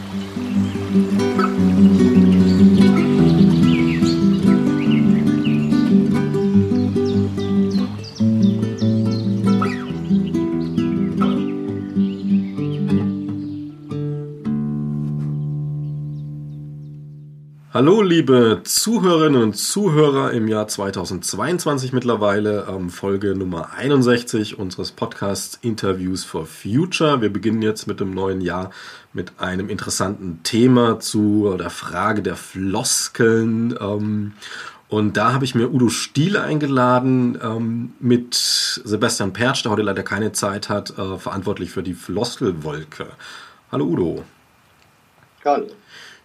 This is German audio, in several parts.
Hallo, liebe Zuhörerinnen und Zuhörer im Jahr 2022 mittlerweile, ähm, Folge Nummer 61 unseres Podcasts Interviews for Future. Wir beginnen jetzt mit dem neuen Jahr mit einem interessanten Thema zu der Frage der Floskeln. Ähm, und da habe ich mir Udo Stiel eingeladen ähm, mit Sebastian Pertsch, der heute leider keine Zeit hat, äh, verantwortlich für die Floskelwolke. Hallo Udo. Hallo.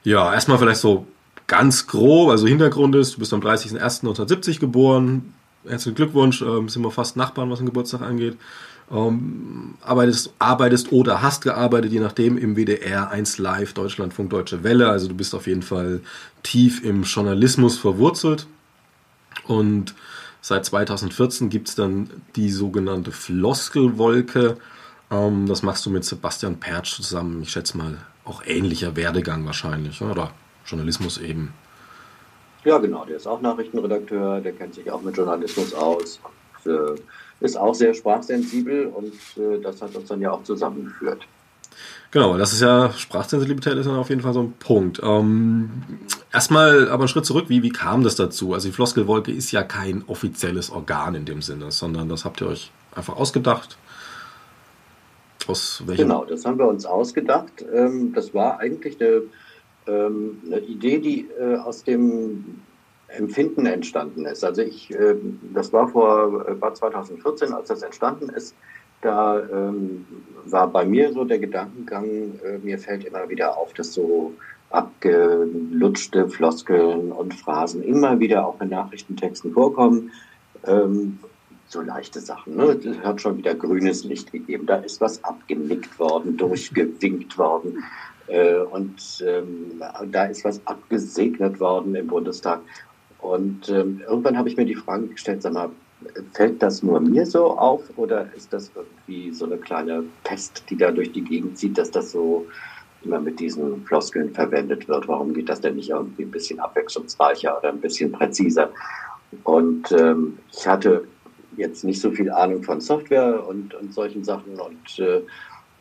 Ja, erstmal vielleicht so ganz grob, also Hintergrund ist, du bist am 30.01.1970 geboren. Herzlichen Glückwunsch, ähm, sind wir fast Nachbarn, was den Geburtstag angeht. Ähm, arbeitest, arbeitest oder hast gearbeitet, je nachdem, im WDR 1 Live, Deutschlandfunk, Deutsche Welle. Also du bist auf jeden Fall tief im Journalismus verwurzelt. Und seit 2014 gibt es dann die sogenannte Floskelwolke. Ähm, das machst du mit Sebastian Pertsch zusammen. Ich schätze mal, auch ähnlicher Werdegang wahrscheinlich, oder? Journalismus eben. Ja, genau, der ist auch Nachrichtenredakteur, der kennt sich auch mit Journalismus aus, äh, ist auch sehr sprachsensibel und äh, das hat uns dann ja auch zusammengeführt. Genau, das ist ja, Sprachsensibilität ist dann auf jeden Fall so ein Punkt. Ähm, erstmal aber einen Schritt zurück, wie, wie kam das dazu? Also die Floskelwolke ist ja kein offizielles Organ in dem Sinne, sondern das habt ihr euch einfach ausgedacht. Aus welchem? Genau, das haben wir uns ausgedacht. Ähm, das war eigentlich eine ähm, eine Idee, die äh, aus dem Empfinden entstanden ist. Also ich, äh, das war vor äh, war 2014, als das entstanden ist. Da ähm, war bei mir so der Gedankengang, äh, mir fällt immer wieder auf, dass so abgelutschte Floskeln und Phrasen immer wieder auch in Nachrichtentexten vorkommen. Ähm, so leichte Sachen. Ne? Es hat schon wieder grünes Licht gegeben. Da ist was abgenickt worden, durchgewinkt worden. Äh, und ähm, da ist was abgesegnet worden im Bundestag. Und ähm, irgendwann habe ich mir die Frage gestellt, sag mal, fällt das nur mir so auf oder ist das irgendwie so eine kleine Pest, die da durch die Gegend zieht, dass das so immer mit diesen Floskeln verwendet wird? Warum geht das denn nicht irgendwie ein bisschen abwechslungsreicher oder ein bisschen präziser? Und ähm, ich hatte jetzt nicht so viel Ahnung von Software und, und solchen Sachen und äh,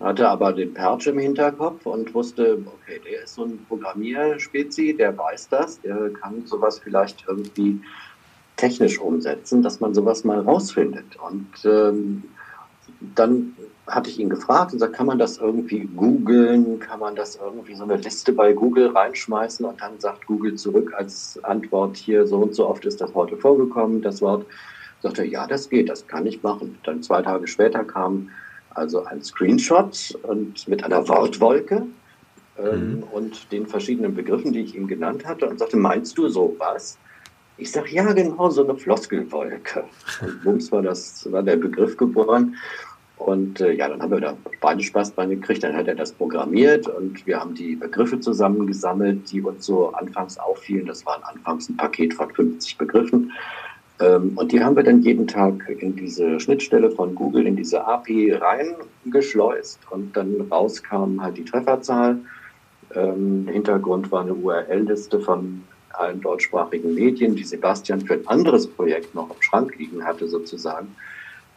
hatte aber den Perch im Hinterkopf und wusste, okay, der ist so ein Programmierspezi, der weiß das, der kann sowas vielleicht irgendwie technisch umsetzen, dass man sowas mal rausfindet. Und ähm, dann hatte ich ihn gefragt und gesagt, kann man das irgendwie googeln, kann man das irgendwie so eine Liste bei Google reinschmeißen und dann sagt Google zurück als Antwort hier, so und so oft ist das heute vorgekommen, das Wort. Sagte ja, das geht, das kann ich machen. Dann zwei Tage später kam also ein Screenshot und mit einer Wortwolke ähm, mhm. und den verschiedenen Begriffen, die ich ihm genannt hatte und sagte, meinst du sowas? Ich sage, ja, genau, so eine Floskelwolke. Und bums war das, war der Begriff geboren. Und äh, ja, dann haben wir da beide Spaß dran gekriegt. Dann hat er das programmiert und wir haben die Begriffe zusammengesammelt, die uns so anfangs auffielen. Das waren anfangs ein Paket von 50 Begriffen. Ähm, und die haben wir dann jeden Tag in diese Schnittstelle von Google, in diese API reingeschleust und dann rauskam halt die Trefferzahl. Ähm, Hintergrund war eine URL-Liste von allen deutschsprachigen Medien, die Sebastian für ein anderes Projekt noch im Schrank liegen hatte sozusagen,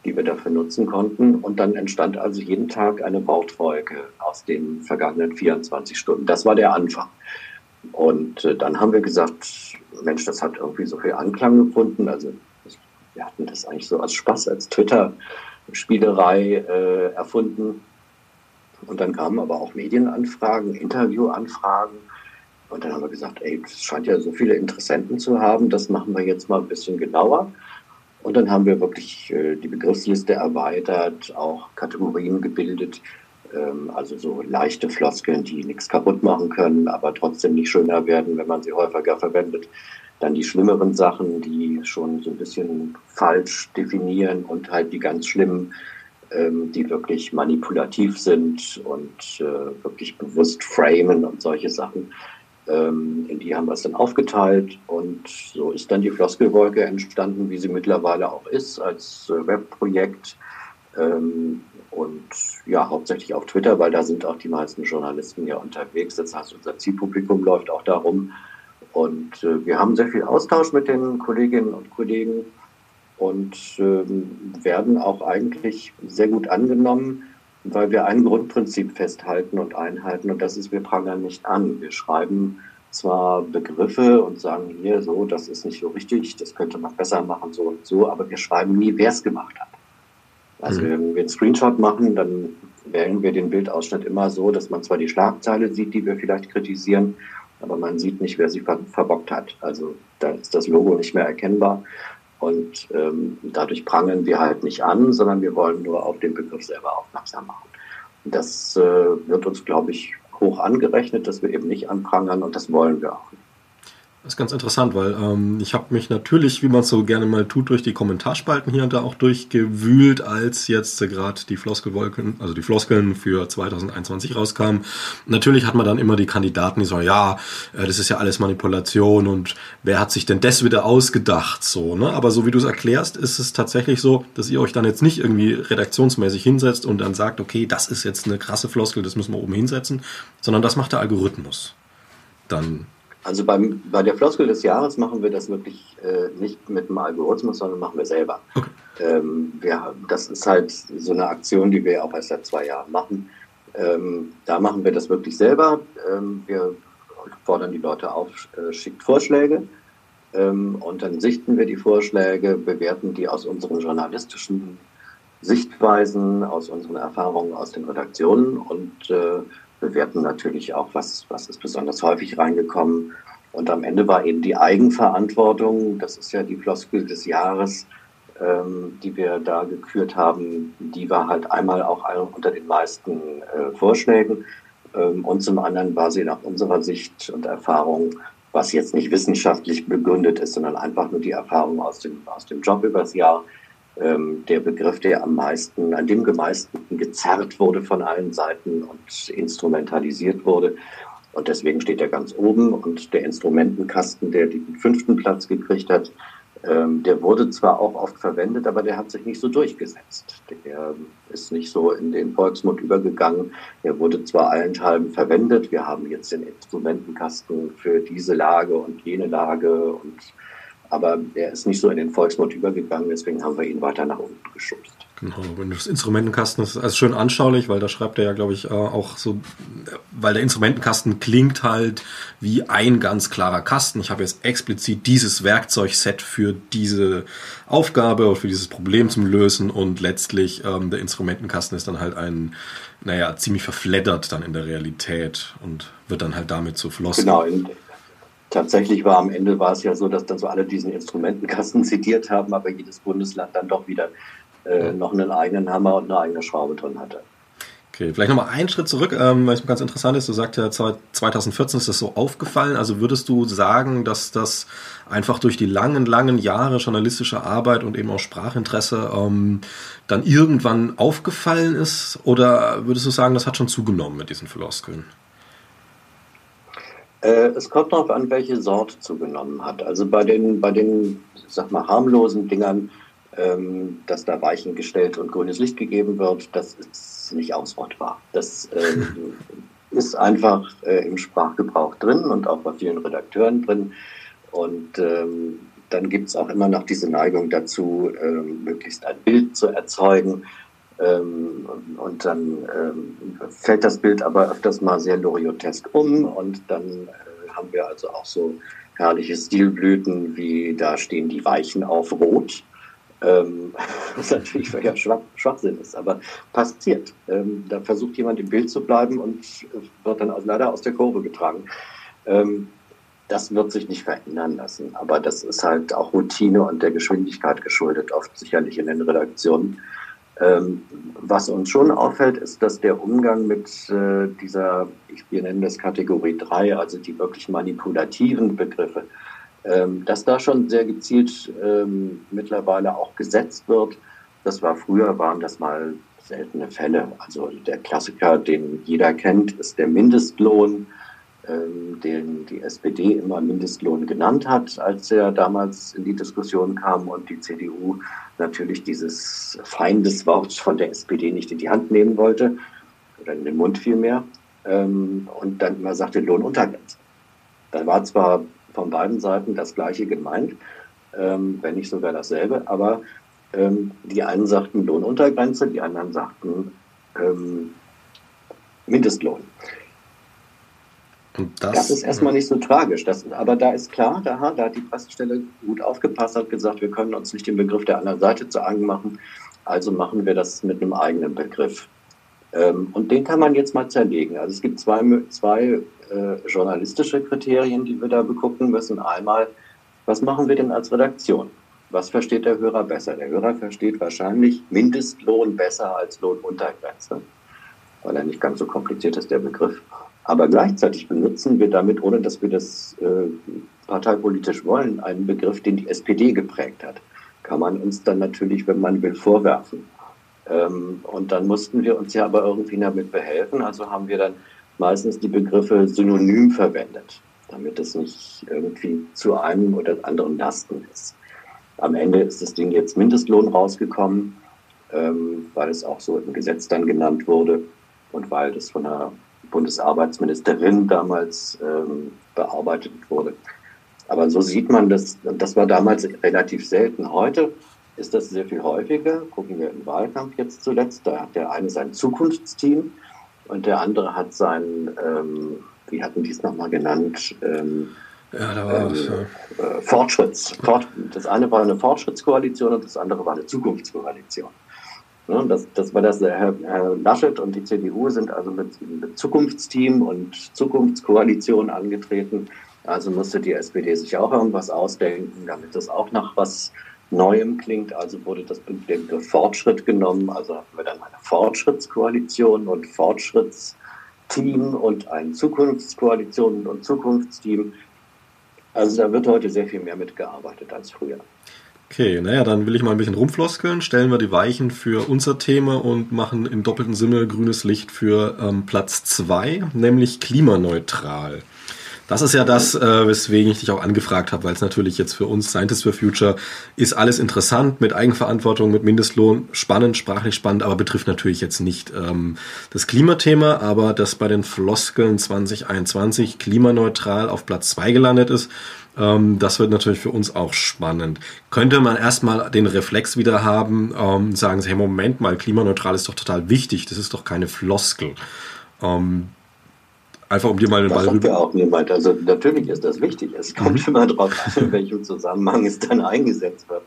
die wir dafür nutzen konnten. Und dann entstand also jeden Tag eine Wortwolke aus den vergangenen 24 Stunden. Das war der Anfang. Und äh, dann haben wir gesagt, Mensch, das hat irgendwie so viel Anklang gefunden. Also wir hatten das eigentlich so als Spaß, als Twitter-Spielerei äh, erfunden. Und dann kamen aber auch Medienanfragen, Interviewanfragen. Und dann haben wir gesagt, ey, es scheint ja so viele Interessenten zu haben, das machen wir jetzt mal ein bisschen genauer. Und dann haben wir wirklich äh, die Begriffsliste erweitert, auch Kategorien gebildet, also so leichte Floskeln, die nichts kaputt machen können, aber trotzdem nicht schöner werden, wenn man sie häufiger verwendet. Dann die schlimmeren Sachen, die schon so ein bisschen falsch definieren und halt die ganz schlimmen, ähm, die wirklich manipulativ sind und äh, wirklich bewusst framen und solche Sachen. Ähm, in die haben wir es dann aufgeteilt und so ist dann die Floskelwolke entstanden, wie sie mittlerweile auch ist, als äh, Webprojekt Ähm, und ja, hauptsächlich auf Twitter, weil da sind auch die meisten Journalisten ja unterwegs. Das heißt, unser Zielpublikum läuft auch darum. Und äh, wir haben sehr viel Austausch mit den Kolleginnen und Kollegen und ähm, werden auch eigentlich sehr gut angenommen, weil wir ein Grundprinzip festhalten und einhalten und das ist, wir prangern nicht an. Wir schreiben zwar Begriffe und sagen hier so, das ist nicht so richtig, das könnte man besser machen, so und so, aber wir schreiben nie, wer es gemacht hat. Also mhm. wenn wir einen Screenshot machen, dann wählen wir den Bildausschnitt immer so, dass man zwar die Schlagzeile sieht, die wir vielleicht kritisieren, aber man sieht nicht, wer sie ver verbockt hat. Also da ist das Logo nicht mehr erkennbar. Und ähm, dadurch prangen wir halt nicht an, sondern wir wollen nur auf den Begriff selber aufmerksam machen. Und das äh, wird uns, glaube ich, hoch angerechnet, dass wir eben nicht anprangern und das wollen wir auch nicht. Das ist ganz interessant, weil ähm, ich habe mich natürlich, wie man es so gerne mal tut, durch die Kommentarspalten hier und da auch durchgewühlt, als jetzt äh, gerade die Floskelwolken, also die Floskeln für 2021 rauskamen. Natürlich hat man dann immer die Kandidaten, die sagen, ja, äh, das ist ja alles Manipulation und wer hat sich denn das wieder ausgedacht, so, ne? Aber so wie du es erklärst, ist es tatsächlich so, dass ihr euch dann jetzt nicht irgendwie redaktionsmäßig hinsetzt und dann sagt, okay, das ist jetzt eine krasse Floskel, das müssen wir oben hinsetzen, sondern das macht der Algorithmus. Dann also beim, bei der Floskel des Jahres machen wir das wirklich äh, nicht mit dem Algorithmus, sondern machen wir selber. Okay. Ähm, wir, das ist halt so eine Aktion, die wir auch erst seit zwei Jahren machen. Ähm, da machen wir das wirklich selber. Ähm, wir fordern die Leute auf, äh, schickt Vorschläge ähm, und dann sichten wir die Vorschläge, bewerten die aus unseren journalistischen Sichtweisen, aus unseren Erfahrungen aus den Redaktionen und äh, bewerten natürlich auch, was, was ist besonders häufig reingekommen. Und am Ende war eben die Eigenverantwortung, das ist ja die Floskel des Jahres, ähm, die wir da gekürt haben, die war halt einmal auch unter den meisten äh, Vorschlägen. Ähm, und zum anderen war sie nach unserer Sicht und Erfahrung, was jetzt nicht wissenschaftlich begründet ist, sondern einfach nur die Erfahrung aus dem, aus dem Job übers Jahr, ähm, der Begriff, der am meisten, an dem meisten gezerrt wurde von allen Seiten und instrumentalisiert wurde. Und deswegen steht er ganz oben. Und der Instrumentenkasten, der den fünften Platz gekriegt hat, ähm, der wurde zwar auch oft verwendet, aber der hat sich nicht so durchgesetzt. Der ist nicht so in den Volksmund übergegangen. Er wurde zwar allenthalben verwendet. Wir haben jetzt den Instrumentenkasten für diese Lage und jene Lage und aber er ist nicht so in den Volksmund übergegangen, deswegen haben wir ihn weiter nach unten geschubst. Genau, wenn das Instrumentenkasten ist also schön anschaulich, weil da schreibt er ja, glaube ich, äh, auch so, weil der Instrumentenkasten klingt halt wie ein ganz klarer Kasten. Ich habe jetzt explizit dieses Werkzeugset für diese Aufgabe oder für dieses Problem zum Lösen und letztlich ähm, der Instrumentenkasten ist dann halt ein, naja, ziemlich verfleddert dann in der Realität und wird dann halt damit zu Flossen. Genau, Tatsächlich war am Ende war es ja so, dass dann so alle diesen Instrumentenkasten zitiert haben, aber jedes Bundesland dann doch wieder äh, noch einen eigenen Hammer und eine eigene Schraube drin hatte. Okay, vielleicht nochmal einen Schritt zurück, ähm, weil es ganz interessant ist. Du sagst ja, 2014 ist das so aufgefallen. Also würdest du sagen, dass das einfach durch die langen, langen Jahre journalistischer Arbeit und eben auch Sprachinteresse ähm, dann irgendwann aufgefallen ist? Oder würdest du sagen, das hat schon zugenommen mit diesen Floskeln? Äh, es kommt darauf an, welche Sorte zugenommen hat. Also bei den, bei den sag mal, harmlosen Dingern, ähm, dass da Weichen gestellt und grünes Licht gegeben wird, das ist nicht ausrottbar. Das ähm, ist einfach äh, im Sprachgebrauch drin und auch bei vielen Redakteuren drin. Und ähm, dann gibt es auch immer noch diese Neigung dazu, ähm, möglichst ein Bild zu erzeugen, ähm, und dann ähm, fällt das Bild aber öfters mal sehr loriotesk um und dann äh, haben wir also auch so herrliche Stilblüten, wie da stehen die Weichen auf Rot. Ähm, was natürlich völliger Schwach, Schwachsinn ist, aber passiert. Ähm, da versucht jemand im Bild zu bleiben und wird dann leider aus der Kurve getragen. Ähm, das wird sich nicht verändern lassen, aber das ist halt auch Routine und der Geschwindigkeit geschuldet, oft sicherlich in den Redaktionen. Ähm, was uns schon auffällt, ist, dass der Umgang mit äh, dieser, ich, wir nennen das Kategorie 3, also die wirklich manipulativen Begriffe, ähm, dass da schon sehr gezielt ähm, mittlerweile auch gesetzt wird. Das war früher, waren das mal seltene Fälle. Also der Klassiker, den jeder kennt, ist der Mindestlohn. Ähm, den die SPD immer Mindestlohn genannt hat, als er damals in die Diskussion kam und die CDU natürlich dieses Feindeswort von der SPD nicht in die Hand nehmen wollte oder in den Mund vielmehr ähm, und dann immer sagte Lohnuntergrenze. Da war zwar von beiden Seiten das Gleiche gemeint, ähm, wenn nicht sogar dasselbe, aber die einen sagten Lohnuntergrenze, die anderen sagten Mindestlohn. Das, das, ist erstmal nicht so tragisch. Das, aber da ist klar, da, da hat die Pressestelle gut aufgepasst, hat gesagt, wir können uns nicht den Begriff der anderen Seite zu eigen machen, also machen wir das mit einem eigenen Begriff. Ähm, und den kann man jetzt mal zerlegen. Also es gibt zwei, zwei äh, journalistische Kriterien, die wir da begucken müssen. Einmal, was machen wir denn als Redaktion? Was versteht der Hörer besser? Der Hörer versteht wahrscheinlich Mindestlohn besser als Lohnuntergrenze, weil er nicht ganz so kompliziert ist, der Begriff. Aber gleichzeitig benutzen wir damit, ohne dass wir das äh, parteipolitisch wollen, einen Begriff, den die SPD geprägt hat. Kann man uns dann natürlich, wenn man will, vorwerfen. Ähm, und dann mussten wir uns ja aber irgendwie damit behelfen. Also haben wir dann meistens die Begriffe synonym verwendet, damit es nicht irgendwie zu einem oder anderen Lasten ist. Am Ende ist das Ding jetzt Mindestlohn rausgekommen, ähm, weil es auch so im Gesetz dann genannt wurde und weil das von der Bundesarbeitsministerin damals ähm, bearbeitet wurde. Aber so sieht man das, das war damals relativ selten. Heute ist das sehr viel häufiger. Gucken wir im Wahlkampf jetzt zuletzt. Da hat der eine sein Zukunftsteam und der andere hat sein, ähm, wie hatten die es nochmal genannt? Ähm, ja, da war ähm, was, ja. äh, Fortschritts. Fort, das eine war eine Fortschrittskoalition und das andere war eine Zukunftskoalition. Ne, das, das war das, Herr, Herr Laschet und die CDU sind also mit, mit Zukunftsteam und Zukunftskoalition angetreten. Also musste die SPD sich auch irgendwas ausdenken, damit das auch nach was Neuem klingt. Also wurde das Begriff Fortschritt genommen. Also hatten wir dann eine Fortschrittskoalition und Fortschrittsteam und eine Zukunftskoalition und Zukunftsteam. Also da wird heute sehr viel mehr mitgearbeitet als früher. Okay, naja, dann will ich mal ein bisschen rumfloskeln. Stellen wir die Weichen für unser Thema und machen im doppelten Sinne grünes Licht für ähm, Platz zwei, nämlich klimaneutral. Das ist ja das, äh, weswegen ich dich auch angefragt habe, weil es natürlich jetzt für uns Scientists for Future ist alles interessant mit Eigenverantwortung, mit Mindestlohn, spannend, sprachlich spannend, aber betrifft natürlich jetzt nicht ähm, das Klimathema, aber dass bei den Floskeln 2021 klimaneutral auf Platz zwei gelandet ist, ähm, das wird natürlich für uns auch spannend. Könnte man erstmal den Reflex wieder haben, ähm, sagen Sie, hey, Moment mal, klimaneutral ist doch total wichtig, das ist doch keine Floskel. Ähm, Einfach um dir mal den Ball rüber. Das ja auch niemand. Also natürlich ist das wichtig. Es kommt mhm. immer darauf an, in welchem Zusammenhang es dann eingesetzt wird.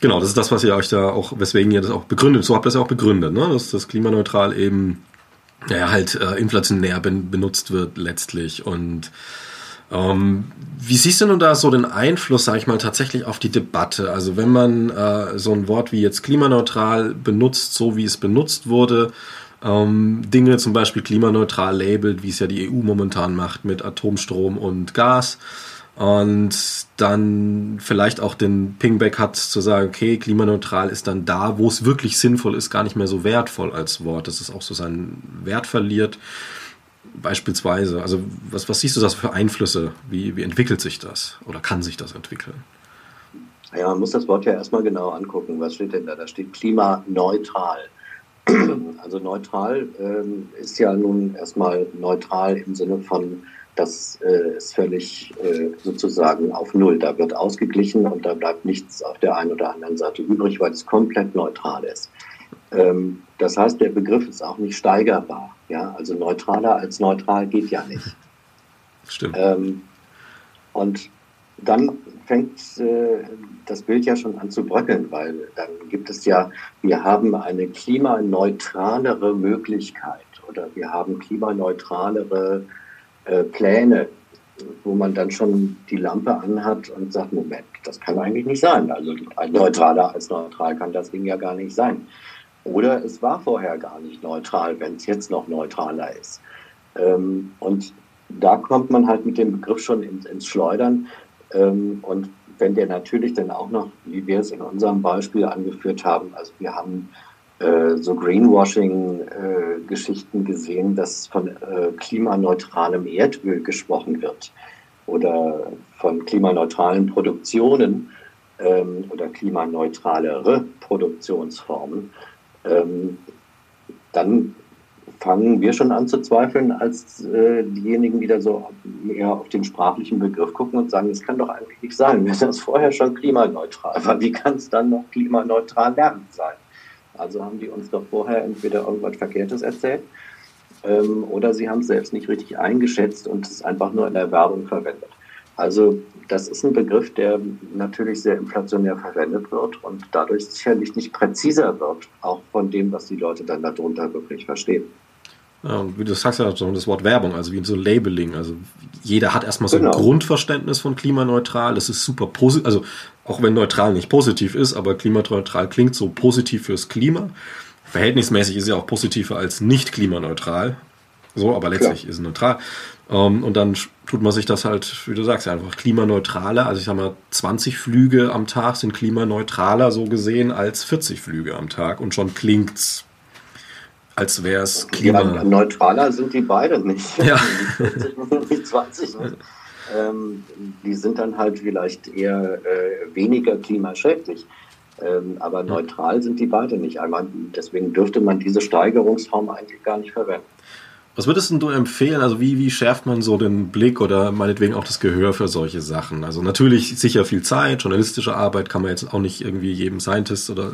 Genau, das ist das, was ihr euch da auch, weswegen ihr das auch begründet. So habt ihr das ja auch begründet, ne? dass das klimaneutral eben ja, halt äh, inflationär ben, benutzt wird letztlich. Und ähm, wie siehst du nun da so den Einfluss, sag ich mal, tatsächlich auf die Debatte? Also wenn man äh, so ein Wort wie jetzt klimaneutral benutzt, so wie es benutzt wurde, ähm, Dinge zum Beispiel klimaneutral labelt, wie es ja die EU momentan macht mit Atomstrom und Gas. Und dann vielleicht auch den Pingback hat zu sagen, okay, klimaneutral ist dann da, wo es wirklich sinnvoll ist, gar nicht mehr so wertvoll als Wort, dass es auch so seinen Wert verliert. Beispielsweise, also was, was siehst du das für Einflüsse? Wie, wie entwickelt sich das oder kann sich das entwickeln? Ja, man muss das Wort ja erstmal genau angucken. Was steht denn da? Da steht klimaneutral. Also neutral ähm, ist ja nun erstmal neutral im Sinne von, das äh, ist völlig äh, sozusagen auf Null. Da wird ausgeglichen und da bleibt nichts auf der einen oder anderen Seite übrig, weil es komplett neutral ist. Ähm, das heißt, der Begriff ist auch nicht steigerbar. Ja? Also neutraler als neutral geht ja nicht. Stimmt. Ähm, und dann fängt äh, das Bild ja schon an zu bröckeln, weil dann gibt es ja, wir haben eine klimaneutralere Möglichkeit oder wir haben klimaneutralere äh, Pläne, wo man dann schon die Lampe anhat und sagt, Moment, das kann eigentlich nicht sein. Also neutraler als neutral kann das Ding ja gar nicht sein. Oder es war vorher gar nicht neutral, wenn es jetzt noch neutraler ist. Ähm, und da kommt man halt mit dem Begriff schon ins, ins Schleudern. Ähm, und wenn der natürlich dann auch noch, wie wir es in unserem Beispiel angeführt haben, also wir haben äh, so Greenwashing-Geschichten äh, gesehen, dass von äh, klimaneutralem Erdöl gesprochen wird oder von klimaneutralen Produktionen ähm, oder klimaneutralere Produktionsformen, ähm, dann fangen wir schon an zu zweifeln, als äh, diejenigen, die da so eher auf den sprachlichen Begriff gucken und sagen, es kann doch eigentlich nicht sein, wenn das vorher schon klimaneutral war, wie kann es dann noch klimaneutral werden sein? Also haben die uns doch vorher entweder irgendwas Verkehrtes erzählt ähm, oder sie haben es selbst nicht richtig eingeschätzt und es einfach nur in der Werbung verwendet. Also das ist ein Begriff, der natürlich sehr inflationär verwendet wird und dadurch sicherlich nicht präziser wird, auch von dem, was die Leute dann darunter wirklich verstehen. Ja, und wie du sagst ja schon das Wort Werbung, also wie so Labeling. Also jeder hat erstmal so genau. ein Grundverständnis von klimaneutral. Das ist super positiv, also auch wenn neutral nicht positiv ist, aber klimaneutral klingt so positiv fürs Klima. Verhältnismäßig ist ja auch positiver als nicht klimaneutral. So, aber letztlich Klar. ist es neutral. Um, ähm, und dann tut man sich das halt, wie du sagst, einfach klimaneutraler. Also ich sag mal, 20 Flüge am Tag sind klimaneutraler so gesehen als 40 Flüge am Tag. Und schon klingt's als wäre es Klima. Ja, neutraler sind die beide nicht. Ja. die 20 nicht. Ähm, die sind dann halt vielleicht eher äh, weniger klimaschädlich. Ähm, aber neutral sind die beide nicht. Einmal, deswegen dürfte man diese Steigerungsform eigentlich gar nicht verwenden. Was würdest du empfehlen? Also wie, wie schärft man so den Blick oder meinetwegen auch das Gehör für solche Sachen? Also natürlich sicher viel Zeit, journalistische Arbeit kann man jetzt auch nicht irgendwie jedem Scientist oder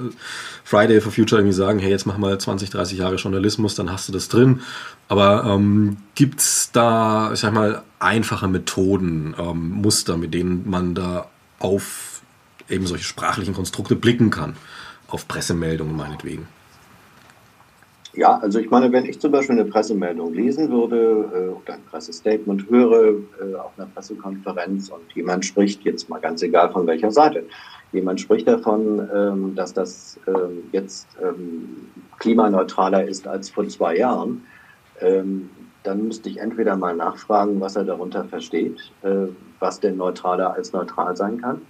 Friday for Future irgendwie sagen, hey, jetzt mach mal 20, 30 Jahre Journalismus, dann hast du das drin. Aber ähm, gibt da, ich sag mal, einfache Methoden, ähm, Muster, mit denen man da auf eben solche sprachlichen Konstrukte blicken kann? Auf Pressemeldungen meinetwegen. Ja, also ich meine, wenn ich zum Beispiel eine Pressemeldung lesen würde äh, oder ein Pressestatement höre äh, auf einer Pressekonferenz und jemand spricht, jetzt mal ganz egal von welcher Seite, jemand spricht davon, ähm, dass das ähm, jetzt ähm, klimaneutraler ist als vor zwei Jahren, dann müsste ich entweder mal nachfragen, was er darunter versteht, äh, was denn neutraler als neutral sein kann.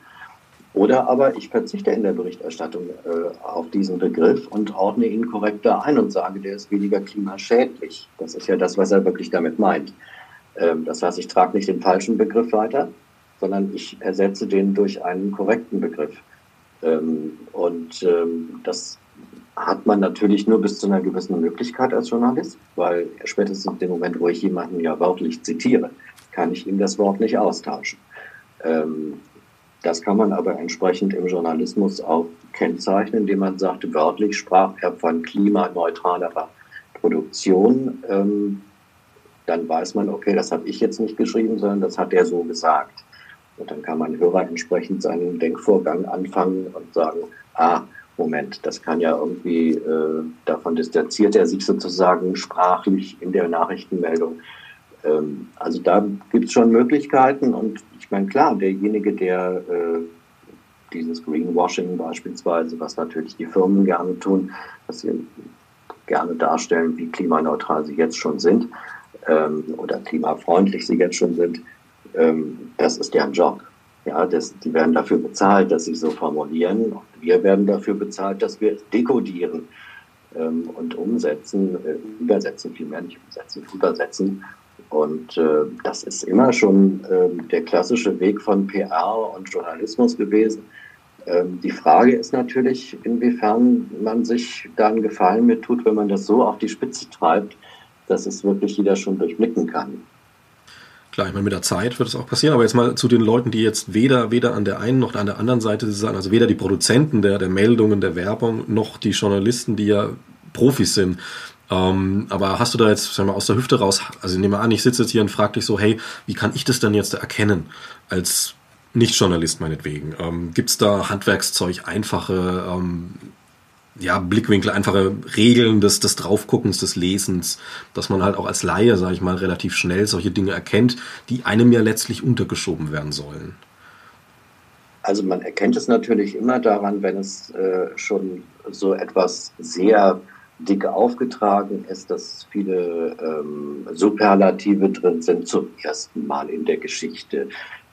Oder aber ich verzichte in der Berichterstattung äh, auf diesen Begriff und ordne ihn korrekter ein und sage, der ist weniger klimaschädlich. Das ist ja das, was er wirklich damit meint. Ähm, das heißt, ich trage nicht den falschen Begriff weiter, sondern ich ersetze den durch einen korrekten Begriff. Ähm, und ähm, das hat man natürlich nur bis zu einer gewissen Möglichkeit als Journalist, weil spätestens in dem Moment, wo ich jemanden ja wörtlich zitiere, kann ich ihm das Wort nicht austauschen. Ähm, das kann man aber entsprechend im Journalismus auch kennzeichnen, indem man sagt, wörtlich sprach er von klimaneutralerer Produktion. Ähm, dann weiß man, okay, das habe ich jetzt nicht geschrieben, sondern das hat er so gesagt. Und dann kann man Hörer entsprechend seinen Denkvorgang anfangen und sagen, ah, Moment, das kann ja irgendwie, äh, davon distanziert er sich sozusagen sprachlich in der Nachrichtenmeldung. Ähm, also da gibt es schon Möglichkeiten und ich meine, klar, derjenige, der äh, dieses Greenwashing beispielsweise, was natürlich die Firmen gerne tun, dass sie gerne darstellen, wie klimaneutral sie jetzt schon sind ähm, oder klimafreundlich sie jetzt schon sind, ähm, das ist deren Job. Ja, das, die werden dafür bezahlt, dass sie so formulieren. Und wir werden dafür bezahlt, dass wir dekodieren ähm, und umsetzen, äh, übersetzen, vielmehr nicht umsetzen, übersetzen und äh, das ist immer schon äh, der klassische Weg von PR und Journalismus gewesen. Ähm, die Frage ist natürlich, inwiefern man sich da einen Gefallen mit tut, wenn man das so auf die Spitze treibt, dass es wirklich jeder schon durchblicken kann. Klar, ich meine, mit der Zeit wird es auch passieren, aber jetzt mal zu den Leuten, die jetzt weder, weder an der einen noch an der anderen Seite sind, also weder die Produzenten der, der Meldungen, der Werbung, noch die Journalisten, die ja Profis sind. Ähm, aber hast du da jetzt, sag mal, aus der Hüfte raus, also ich nehme an, ich sitze jetzt hier und frage dich so, hey, wie kann ich das denn jetzt erkennen als Nicht-Journalist meinetwegen? Ähm, Gibt es da Handwerkszeug, einfache ähm, ja, Blickwinkel, einfache Regeln des, des Draufguckens, des Lesens, dass man halt auch als Laie, sage ich mal, relativ schnell solche Dinge erkennt, die einem ja letztlich untergeschoben werden sollen? Also man erkennt es natürlich immer daran, wenn es äh, schon so etwas sehr dick aufgetragen ist, dass viele ähm, Superlative drin sind zum ersten Mal in der Geschichte.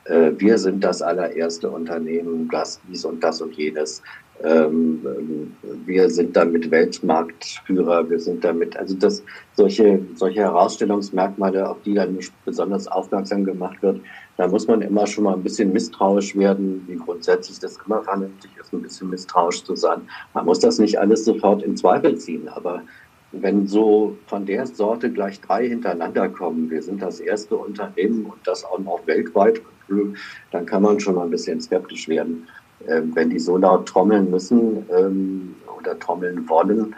äh, wir sind das allererste Unternehmen, das dies und das und jenes. Ähm, wir sind damit Weltmarktführer, wir sind damit, also das, solche, solche Herausstellungsmerkmale, auf die dann besonders aufmerksam gemacht wird, da muss man immer schon mal ein bisschen misstrauisch werden, wie grundsätzlich das immer vernünftig ist, ein bisschen misstrauisch zu sein. Man muss das nicht alles sofort in Zweifel ziehen, aber wenn so von der Sorte gleich drei hintereinander kommen, wir sind das erste Unternehmen und das auch noch weltweit, dann kann man schon mal ein bisschen skeptisch werden. Ähm, wenn die so laut trommeln müssen ähm, oder trommeln wollen,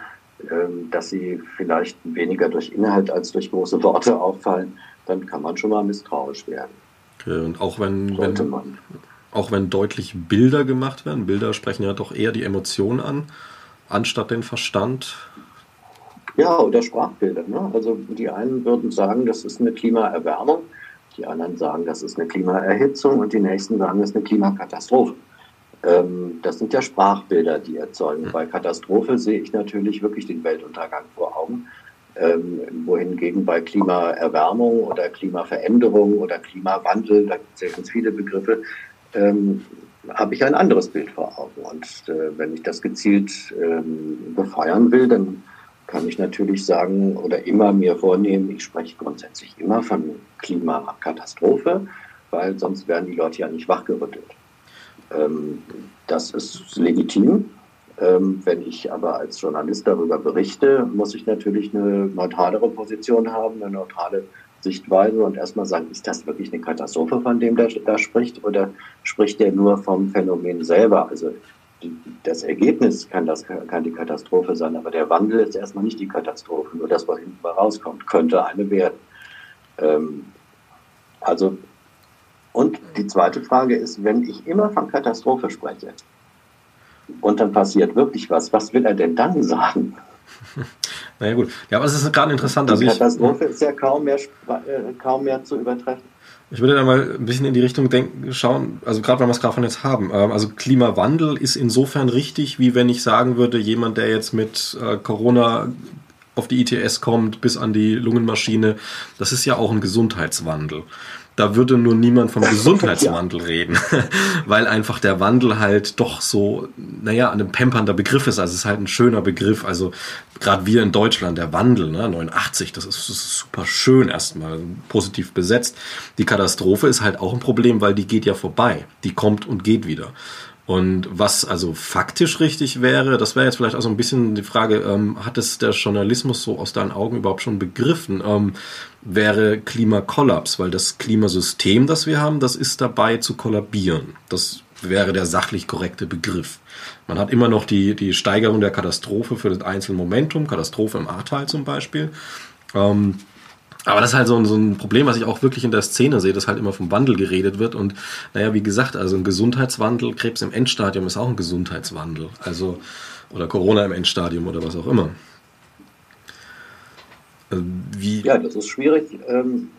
ähm, dass sie vielleicht weniger durch Inhalt als durch große Worte auffallen, dann kann man schon mal misstrauisch werden. Okay, und auch wenn, wenn, auch wenn deutlich Bilder gemacht werden, Bilder sprechen ja doch eher die Emotionen an, anstatt den Verstand. Ja, oder Sprachbilder. Ne? Also die einen würden sagen, das ist eine Klimaerwärmung, die anderen sagen, das ist eine Klimaerhitzung und die nächsten sagen, das ist eine Klimakatastrophe. Ähm, das sind ja Sprachbilder, die erzeugen. Bei Katastrophe sehe ich natürlich wirklich den Weltuntergang vor Augen. Ähm, wohingegen bei Klimaerwärmung oder Klimaveränderung oder Klimawandel, da gibt es ja ganz viele Begriffe, ähm, habe ich ein anderes Bild vor Augen. Und äh, wenn ich das gezielt ähm, befeuern will, dann kann ich natürlich sagen oder immer mir vornehmen, ich spreche grundsätzlich immer von Klimakatastrophe, weil sonst werden die Leute ja nicht wachgerüttelt. Ähm, das ist legitim. Ähm, wenn ich aber als Journalist darüber berichte, muss ich natürlich eine neutralere Position haben, eine neutrale Sichtweise und erstmal sagen, ist das wirklich eine Katastrophe, von dem der da spricht, oder spricht der nur vom Phänomen selber? Also das Ergebnis kann, das, kann die Katastrophe sein, aber der Wandel ist erstmal nicht die Katastrophe, nur das, was hinten rauskommt, könnte eine werden. Ähm, also und die zweite Frage ist, wenn ich immer von Katastrophe spreche und dann passiert wirklich was, was will er denn dann sagen? Naja gut, ja, aber es ist gerade interessant. Die also Katastrophe ich, ist ja kaum mehr, äh, kaum mehr zu übertreffen. Ich würde da mal ein bisschen in die Richtung denken, schauen, also gerade weil wir es gerade von jetzt haben. Ähm, also Klimawandel ist insofern richtig, wie wenn ich sagen würde, jemand, der jetzt mit äh, Corona auf die ITS kommt, bis an die Lungenmaschine, das ist ja auch ein Gesundheitswandel da würde nur niemand vom Gesundheitswandel ja. reden, weil einfach der Wandel halt doch so, naja, ein pempernder Begriff ist. Also es ist halt ein schöner Begriff. Also gerade wir in Deutschland, der Wandel, ne, 89, das ist, das ist super schön erstmal, positiv besetzt. Die Katastrophe ist halt auch ein Problem, weil die geht ja vorbei. Die kommt und geht wieder. Und was also faktisch richtig wäre, das wäre jetzt vielleicht auch so ein bisschen die Frage, ähm, hat es der Journalismus so aus deinen Augen überhaupt schon begriffen, ähm, wäre Klimakollaps, weil das Klimasystem, das wir haben, das ist dabei zu kollabieren. Das wäre der sachlich korrekte Begriff. Man hat immer noch die, die Steigerung der Katastrophe für das einzelne Momentum, Katastrophe im Ahrtal zum Beispiel. Ähm, aber das ist halt so ein, so ein Problem, was ich auch wirklich in der Szene sehe, dass halt immer vom Wandel geredet wird. Und naja, wie gesagt, also ein Gesundheitswandel, Krebs im Endstadium ist auch ein Gesundheitswandel. Also, oder Corona im Endstadium oder was auch immer. Also, wie ja, das ist schwierig. Ähm,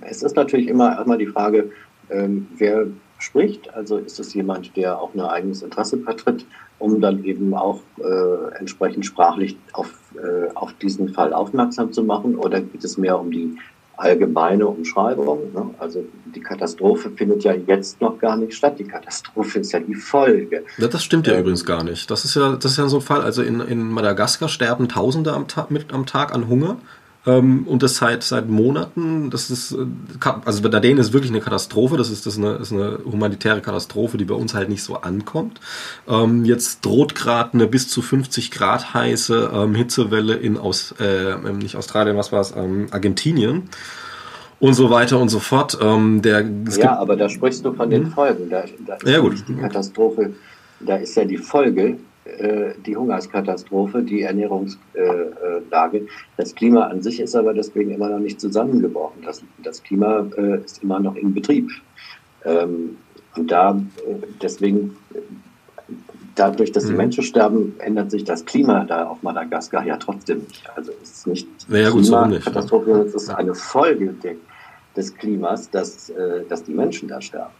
es ist natürlich immer erstmal die Frage, ähm, wer spricht. Also ist es jemand, der auch ein eigenes Interesse vertritt, um dann eben auch äh, entsprechend sprachlich auf, äh, auf diesen Fall aufmerksam zu machen? Oder geht es mehr um die allgemeine Umschreibung? Ne? Also die Katastrophe findet ja jetzt noch gar nicht statt. Die Katastrophe ist ja die Folge. Ja, das stimmt ja ähm, übrigens gar nicht. Das ist ja, das ist ja so ein Fall. Also in, in Madagaskar sterben Tausende am, Ta mit, am Tag an Hunger. Ähm, und das seit, seit Monaten, das ist, äh, also bei denen ist wirklich eine Katastrophe, das ist, das ist, eine, ist eine humanitäre Katastrophe, die bei uns halt nicht so ankommt. Ähm, jetzt droht gerade eine bis zu 50 Grad heiße ähm, Hitzewelle in aus, äh, nicht Australien, was war es, ähm, Argentinien und so weiter und so fort. Ähm, der, ja, aber da sprichst du von den hm? Folgen. Da, da ja, gut. die Katastrophe, da ist ja die Folge die Hungerskatastrophe, die Ernährungslage. Das Klima an sich ist aber deswegen immer noch nicht zusammengebrochen. Das, das Klima äh, ist immer noch in Betrieb. Ähm, und da äh, deswegen dadurch, dass die mhm. Menschen sterben, ändert sich das Klima da auf Madagaskar ja trotzdem nicht. Also es ist nicht ja, gut, so es ist eine Folge des Klimas, dass, dass die Menschen da sterben.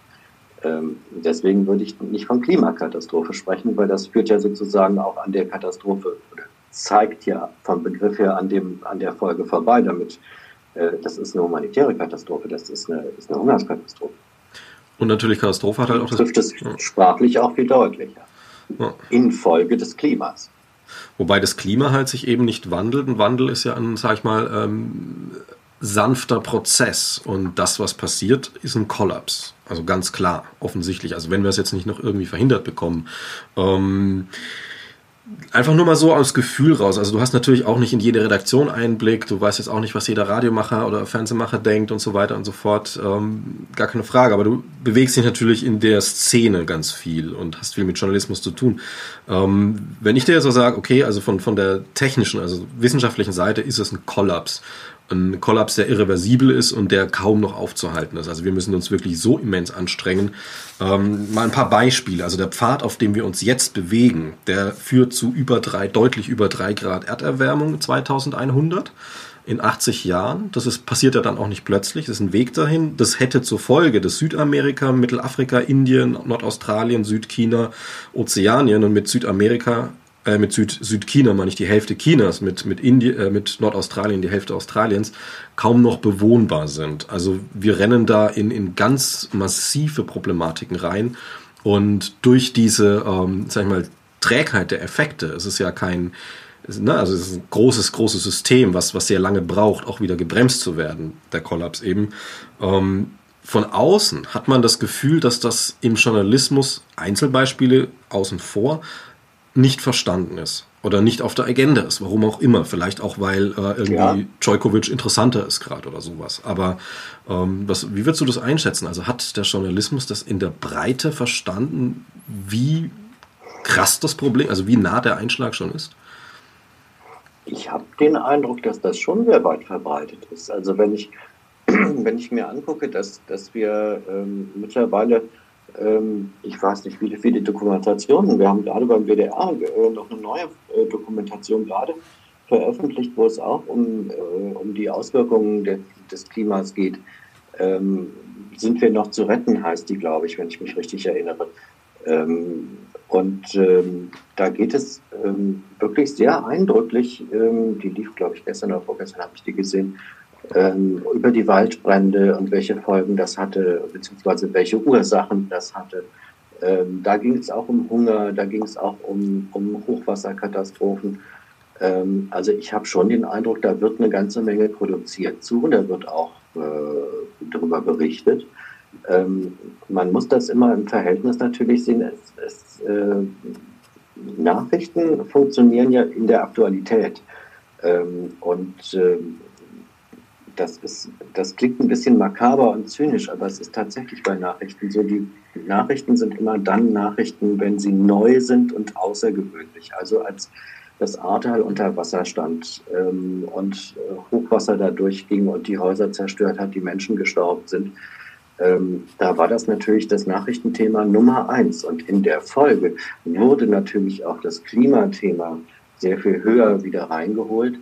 Ähm, deswegen würde ich nicht von Klimakatastrophe sprechen, weil das führt ja sozusagen auch an der Katastrophe oder zeigt ja vom Begriff her an, dem, an der Folge vorbei. Damit, äh, das ist eine humanitäre Katastrophe, das ist eine, ist eine Hungerskatastrophe. Und natürlich Katastrophe hat halt auch das. Trifft es ja. sprachlich auch viel deutlicher. Ja. Infolge des Klimas. Wobei das Klima halt sich eben nicht wandelt. Ein Wandel ist ja ein, sag ich mal, ähm, sanfter Prozess. Und das, was passiert, ist ein Kollaps. Also ganz klar, offensichtlich. Also wenn wir es jetzt nicht noch irgendwie verhindert bekommen. Ähm, einfach nur mal so aus Gefühl raus. Also du hast natürlich auch nicht in jede Redaktion Einblick, du weißt jetzt auch nicht, was jeder Radiomacher oder Fernsehmacher denkt und so weiter und so fort. Ähm, gar keine Frage, aber du bewegst dich natürlich in der Szene ganz viel und hast viel mit Journalismus zu tun. Ähm, wenn ich dir jetzt so sage, okay, also von, von der technischen, also wissenschaftlichen Seite ist es ein Kollaps ein Kollaps, der irreversibel ist und der kaum noch aufzuhalten ist. Also wir müssen uns wirklich so immens anstrengen. Ähm, mal ein paar Beispiele. Also der Pfad, auf dem wir uns jetzt bewegen, der führt zu über drei, deutlich über drei Grad Erderwärmung 2100 in 80 Jahren. Das ist, passiert ja dann auch nicht plötzlich. Das ist ein Weg dahin. Das hätte zur Folge, dass Südamerika, Mittelafrika, Indien, Nordaustralien, Südchina, Ozeanien und mit Südamerika äh, mit Süd, Südchina, meine ich die Hälfte Chinas, mit, mit, Indi äh, mit Nordaustralien die Hälfte Australiens, kaum noch bewohnbar sind. Also wir rennen da in, in ganz massive Problematiken rein. Und durch diese, ähm, sag ich mal, Trägheit der Effekte, es ist ja kein, ne, also es ist ein großes, großes System, was, was sehr lange braucht, auch wieder gebremst zu werden, der Kollaps eben. Ähm, von außen hat man das Gefühl, dass das im Journalismus Einzelbeispiele außen vor nicht verstanden ist oder nicht auf der Agenda ist, warum auch immer. Vielleicht auch, weil äh, irgendwie ja. Djokovic interessanter ist gerade oder sowas. Aber ähm, was, wie würdest du das einschätzen? Also hat der Journalismus das in der Breite verstanden, wie krass das Problem, also wie nah der Einschlag schon ist? Ich habe den Eindruck, dass das schon sehr weit verbreitet ist. Also wenn ich, wenn ich mir angucke, dass, dass wir ähm, mittlerweile ähm, ich weiß nicht, wie viele Dokumentationen. Wir haben gerade beim WDR äh, noch eine neue äh, Dokumentation gerade veröffentlicht, wo es auch um, äh, um die Auswirkungen de, des Klimas geht. Ähm, sind wir noch zu retten, heißt die, glaube ich, wenn ich mich richtig erinnere. Ähm, und ähm, da geht es ähm, wirklich sehr eindrücklich, ähm, die lief, glaube ich, gestern oder vorgestern habe ich die gesehen, ähm, über die Waldbrände und welche Folgen das hatte, beziehungsweise welche Ursachen das hatte. Ähm, da ging es auch um Hunger, da ging es auch um, um Hochwasserkatastrophen. Ähm, also ich habe schon den Eindruck, da wird eine ganze Menge produziert zu, da wird auch äh, darüber berichtet. Ähm, man muss das immer im Verhältnis natürlich sehen. Es, es, äh, Nachrichten funktionieren ja in der Aktualität. Ähm, und ähm, das, ist, das klingt ein bisschen makaber und zynisch, aber es ist tatsächlich bei Nachrichten so. Die Nachrichten sind immer dann Nachrichten, wenn sie neu sind und außergewöhnlich. Also als das Ahrtal unter Wasser stand ähm, und äh, Hochwasser da durchging und die Häuser zerstört hat, die Menschen gestorben sind, ähm, da war das natürlich das Nachrichtenthema Nummer eins. Und in der Folge wurde natürlich auch das Klimathema sehr viel höher wieder reingeholt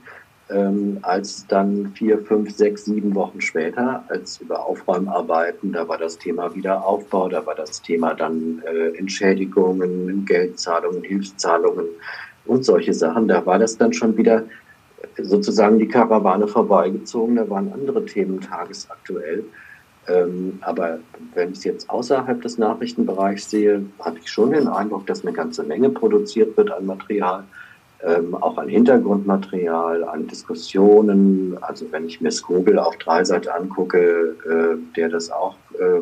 ähm, als dann vier, fünf, sechs, sieben Wochen später, als über Aufräumarbeiten, da war das Thema Wiederaufbau, da war das Thema dann äh, Entschädigungen, Geldzahlungen, Hilfszahlungen und solche Sachen. Da war das dann schon wieder sozusagen die Karawane vorbeigezogen, da waren andere Themen tagesaktuell. Ähm, aber wenn ich es jetzt außerhalb des Nachrichtenbereichs sehe, habe ich schon den Eindruck, dass eine ganze Menge produziert wird an Material ähm, auch an Hintergrundmaterial, an Diskussionen. Also wenn ich mir Skogel auf Dreiseit angucke, äh, der das auch äh,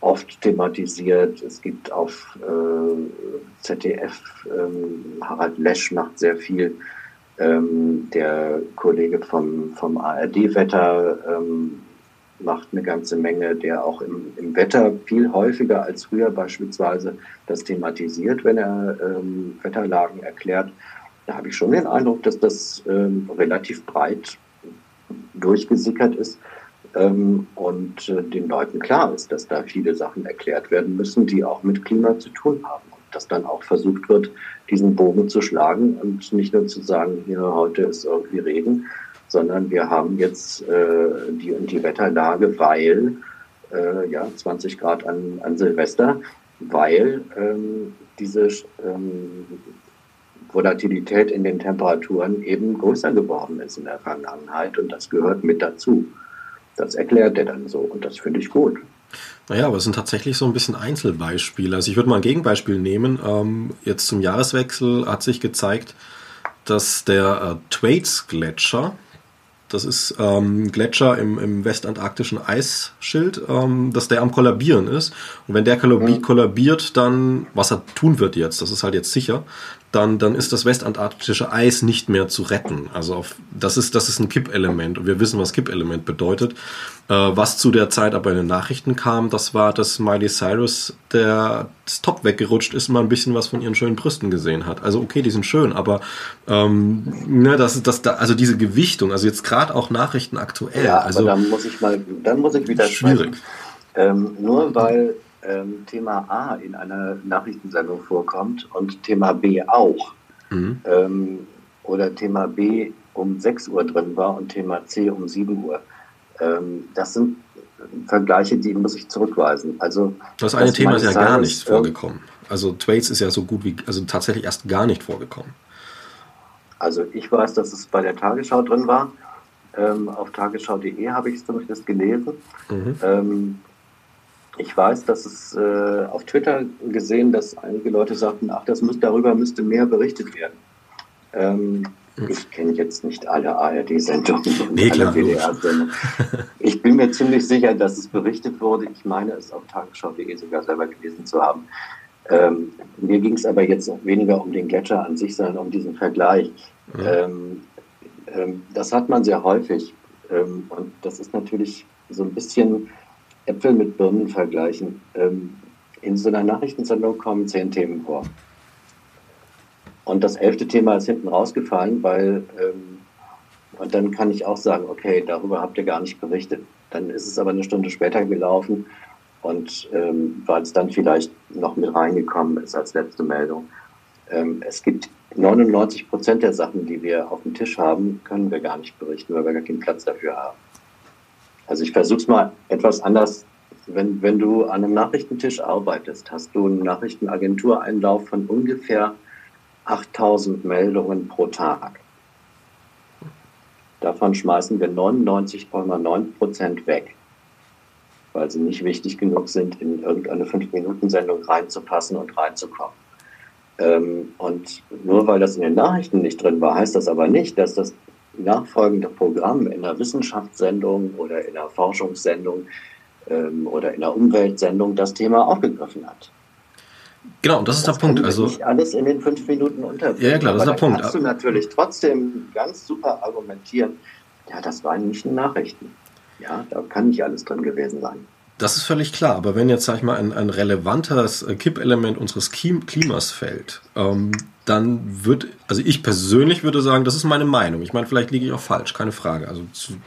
oft thematisiert. Es gibt auf äh, ZDF, ähm, Harald Lesch macht sehr viel. Ähm, der Kollege vom, vom ARD-Wetter ähm, macht eine ganze Menge, der auch im, im, Wetter viel häufiger als früher beispielsweise das thematisiert, wenn er Wetterlagen erklärt da habe ich schon den Eindruck, dass das ähm, relativ breit durchgesickert ist ähm, und äh, den Leuten klar ist, dass da viele Sachen erklärt werden müssen, die auch mit Klima zu tun haben. Und dass dann auch versucht wird, diesen Bogen zu schlagen und nicht nur zu sagen, hier heute ist irgendwie Regen, sondern wir haben jetzt äh, die und die Wetterlage, weil äh, ja 20 Grad an, an Silvester, weil ähm, diese ähm, Volatilität in den Temperaturen eben größer geworden ist in der Vergangenheit und das gehört mit dazu. Das erklärt er dann so und das finde ich gut. Naja, aber es sind tatsächlich so ein bisschen Einzelbeispiele. Also ich würde mal ein Gegenbeispiel nehmen. Ähm, jetzt zum Jahreswechsel hat sich gezeigt, dass der äh, Thwaites-Gletscher, das ist ähm, Gletscher im, im westantarktischen Eisschild, ähm, dass der am Kollabieren ist. Und wenn der mhm. kollabiert, dann, was er tun wird jetzt, das ist halt jetzt sicher, dann, dann ist das westantarktische Eis nicht mehr zu retten. Also auf, das ist, das ist ein Kippelement und wir wissen, was Kippelement bedeutet. Äh, was zu der Zeit aber in den Nachrichten kam, das war, dass Miley Cyrus der das Top weggerutscht ist und mal ein bisschen was von ihren schönen Brüsten gesehen hat. Also okay, die sind schön, aber ähm, ne, das ist das da, also diese Gewichtung, also jetzt gerade auch Nachrichten aktuell. Ja, also dann muss ich mal, dann muss ich wieder schwierig. Ähm, nur weil ähm, Thema A in einer Nachrichtensendung vorkommt und Thema B auch. Mhm. Ähm, oder Thema B um 6 Uhr drin war und Thema C um 7 Uhr. Ähm, das sind Vergleiche, die muss ich zurückweisen. Also, das eine Thema ist ja gar nicht vorgekommen. Also Thwaites ist ja so gut wie, also tatsächlich erst gar nicht vorgekommen. Also ich weiß, dass es bei der Tagesschau drin war. Ähm, auf tagesschau.de habe ich es zumindest gelesen. Mhm. Ähm, ich weiß, dass es äh, auf Twitter gesehen, dass einige Leute sagten, ach, das müsste, darüber müsste mehr berichtet werden. Ähm, hm. ich kenne jetzt nicht alle ARD-Sendungen und nee, alle WDR-Sendungen. ich bin mir ziemlich sicher, dass es berichtet wurde. Ich meine, es auf tagesschau.de sogar selber gelesen zu haben. Ähm, mir ging es aber jetzt weniger um den Gletscher an sich, sondern um diesen Vergleich. Mhm. Ähm, ähm, das hat man sehr häufig. Ähm, und das ist natürlich so ein bisschen Äpfel mit Birnen vergleichen. Ähm, in so einer Nachrichtensendung kommen zehn Themen vor. Und das elfte Thema ist hinten rausgefallen, weil, ähm, und dann kann ich auch sagen, okay, darüber habt ihr gar nicht berichtet. Dann ist es aber eine Stunde später gelaufen und ähm, weil es dann vielleicht noch mit reingekommen ist als letzte Meldung. Ähm, es gibt 99 Prozent der Sachen, die wir auf dem Tisch haben, können wir gar nicht berichten, weil wir gar keinen Platz dafür haben. Also ich versuche es mal etwas anders. Wenn, wenn du an einem Nachrichtentisch arbeitest, hast du einen Nachrichtenagentureinlauf von ungefähr 8000 Meldungen pro Tag. Davon schmeißen wir 99,9 Prozent weg, weil sie nicht wichtig genug sind, in irgendeine 5-Minuten-Sendung reinzupassen und reinzukommen. Ähm, und nur weil das in den Nachrichten nicht drin war, heißt das aber nicht, dass das nachfolgende Programm in einer Wissenschaftssendung oder in einer Forschungssendung ähm, oder in einer Umweltsendung das Thema aufgegriffen hat. Genau, das, das ist der Punkt. Also nicht alles in den fünf Minuten unterbringen. Ja, klar, das ist der Punkt. Kannst du natürlich trotzdem ganz super argumentieren. Ja, das waren nicht Nachrichten. Ja, da kann nicht alles drin gewesen sein. Das ist völlig klar, aber wenn jetzt, sag ich mal, ein, ein relevantes äh, Kippelement unseres Klimas fällt, ähm, dann wird, also ich persönlich würde sagen, das ist meine Meinung. Ich meine, vielleicht liege ich auch falsch, keine Frage. Also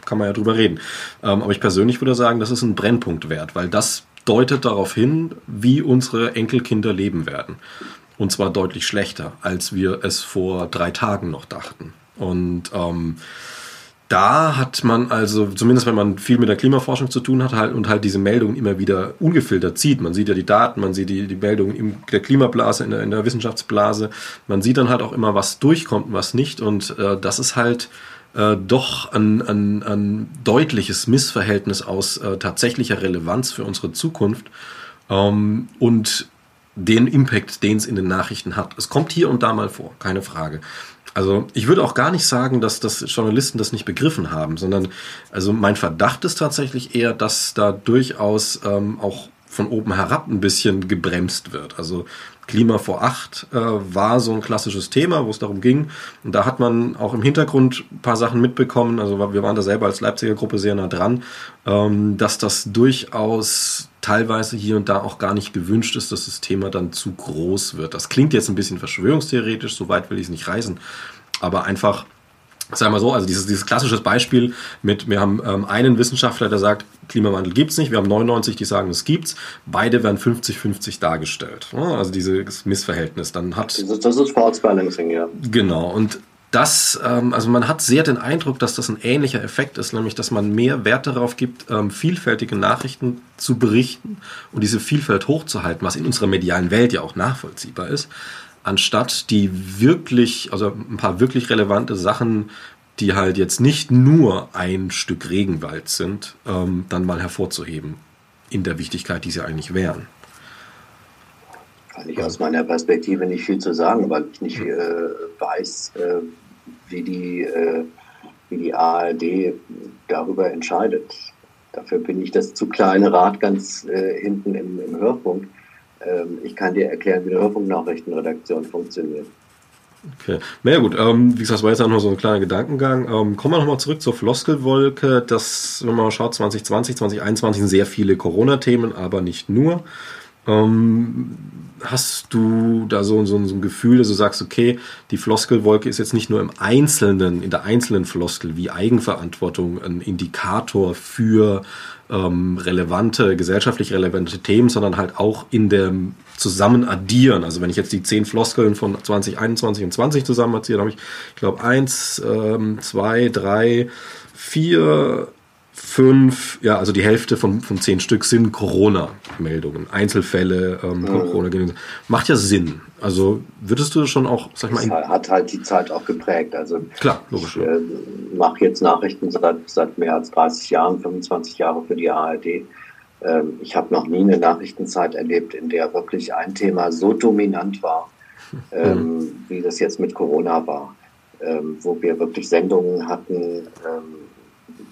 kann man ja drüber reden. Ähm, aber ich persönlich würde sagen, das ist ein Brennpunkt wert, weil das deutet darauf hin, wie unsere Enkelkinder leben werden. Und zwar deutlich schlechter, als wir es vor drei Tagen noch dachten. Und ähm, da hat man also, zumindest wenn man viel mit der Klimaforschung zu tun hat halt, und halt diese Meldungen immer wieder ungefiltert sieht, man sieht ja die Daten, man sieht die, die Meldungen in der Klimablase, in der, in der Wissenschaftsblase, man sieht dann halt auch immer, was durchkommt und was nicht und äh, das ist halt äh, doch ein, ein, ein deutliches Missverhältnis aus äh, tatsächlicher Relevanz für unsere Zukunft ähm, und den Impact, den es in den Nachrichten hat. Es kommt hier und da mal vor, keine Frage. Also ich würde auch gar nicht sagen, dass, dass Journalisten das nicht begriffen haben, sondern also mein Verdacht ist tatsächlich eher, dass da durchaus ähm, auch von oben herab ein bisschen gebremst wird. Also Klima vor acht äh, war so ein klassisches Thema, wo es darum ging. Und da hat man auch im Hintergrund ein paar Sachen mitbekommen. Also wir waren da selber als Leipziger Gruppe sehr nah dran, ähm, dass das durchaus teilweise hier und da auch gar nicht gewünscht ist, dass das Thema dann zu groß wird. Das klingt jetzt ein bisschen verschwörungstheoretisch, so weit will ich es nicht reisen. Aber einfach Sagen wir so, also dieses, dieses klassische Beispiel mit, wir haben ähm, einen Wissenschaftler, der sagt, Klimawandel gibt's nicht, wir haben 99, die sagen, es gibt's, beide werden 50-50 dargestellt. Ja, also dieses Missverhältnis. Dann hat. Das ist, das ist False Balancing, ja. Genau. Und das, ähm, also man hat sehr den Eindruck, dass das ein ähnlicher Effekt ist, nämlich dass man mehr Wert darauf gibt, ähm, vielfältige Nachrichten zu berichten und diese Vielfalt hochzuhalten, was in unserer medialen Welt ja auch nachvollziehbar ist anstatt die wirklich, also ein paar wirklich relevante Sachen, die halt jetzt nicht nur ein Stück Regenwald sind, ähm, dann mal hervorzuheben. in der Wichtigkeit, die sie eigentlich wären. Kann ich aus meiner Perspektive nicht viel zu sagen, weil ich nicht äh, weiß, äh, wie, die, äh, wie die ARD darüber entscheidet. Dafür bin ich das zu kleine Rad ganz äh, hinten im, im Hörfunk. Ähm, ich kann dir erklären, wie eine Hörfunknachrichtenredaktion funktioniert. Okay. Na ja, gut, ähm, wie gesagt, das war jetzt auch noch so ein kleiner Gedankengang. Ähm, kommen wir nochmal zurück zur Floskelwolke. Das, wenn man schaut, 2020, 2021 sind sehr viele Corona-Themen, aber nicht nur. Ähm, hast du da so, so, so, ein Gefühl, dass du sagst, okay, die Floskelwolke ist jetzt nicht nur im Einzelnen, in der einzelnen Floskel wie Eigenverantwortung ein Indikator für ähm, relevante, gesellschaftlich relevante Themen, sondern halt auch in dem Zusammenaddieren. Also wenn ich jetzt die zehn Floskeln von 2021 und 20 zusammenaddiere, dann habe ich, ich glaube, eins, ähm, zwei, drei, vier, fünf, ja, also die Hälfte von, von zehn Stück sind Corona-Meldungen, Einzelfälle, ähm, mhm. Corona Macht ja Sinn. Also würdest du schon auch, sag ich mal. Das hat halt die Zeit auch geprägt. Also klar, logisch. Ich äh, mache jetzt Nachrichten seit, seit mehr als 30 Jahren, 25 Jahre für die ARD. Ähm, ich habe noch nie eine Nachrichtenzeit erlebt, in der wirklich ein Thema so dominant war, ähm, mhm. wie das jetzt mit Corona war. Ähm, wo wir wirklich Sendungen hatten, ähm,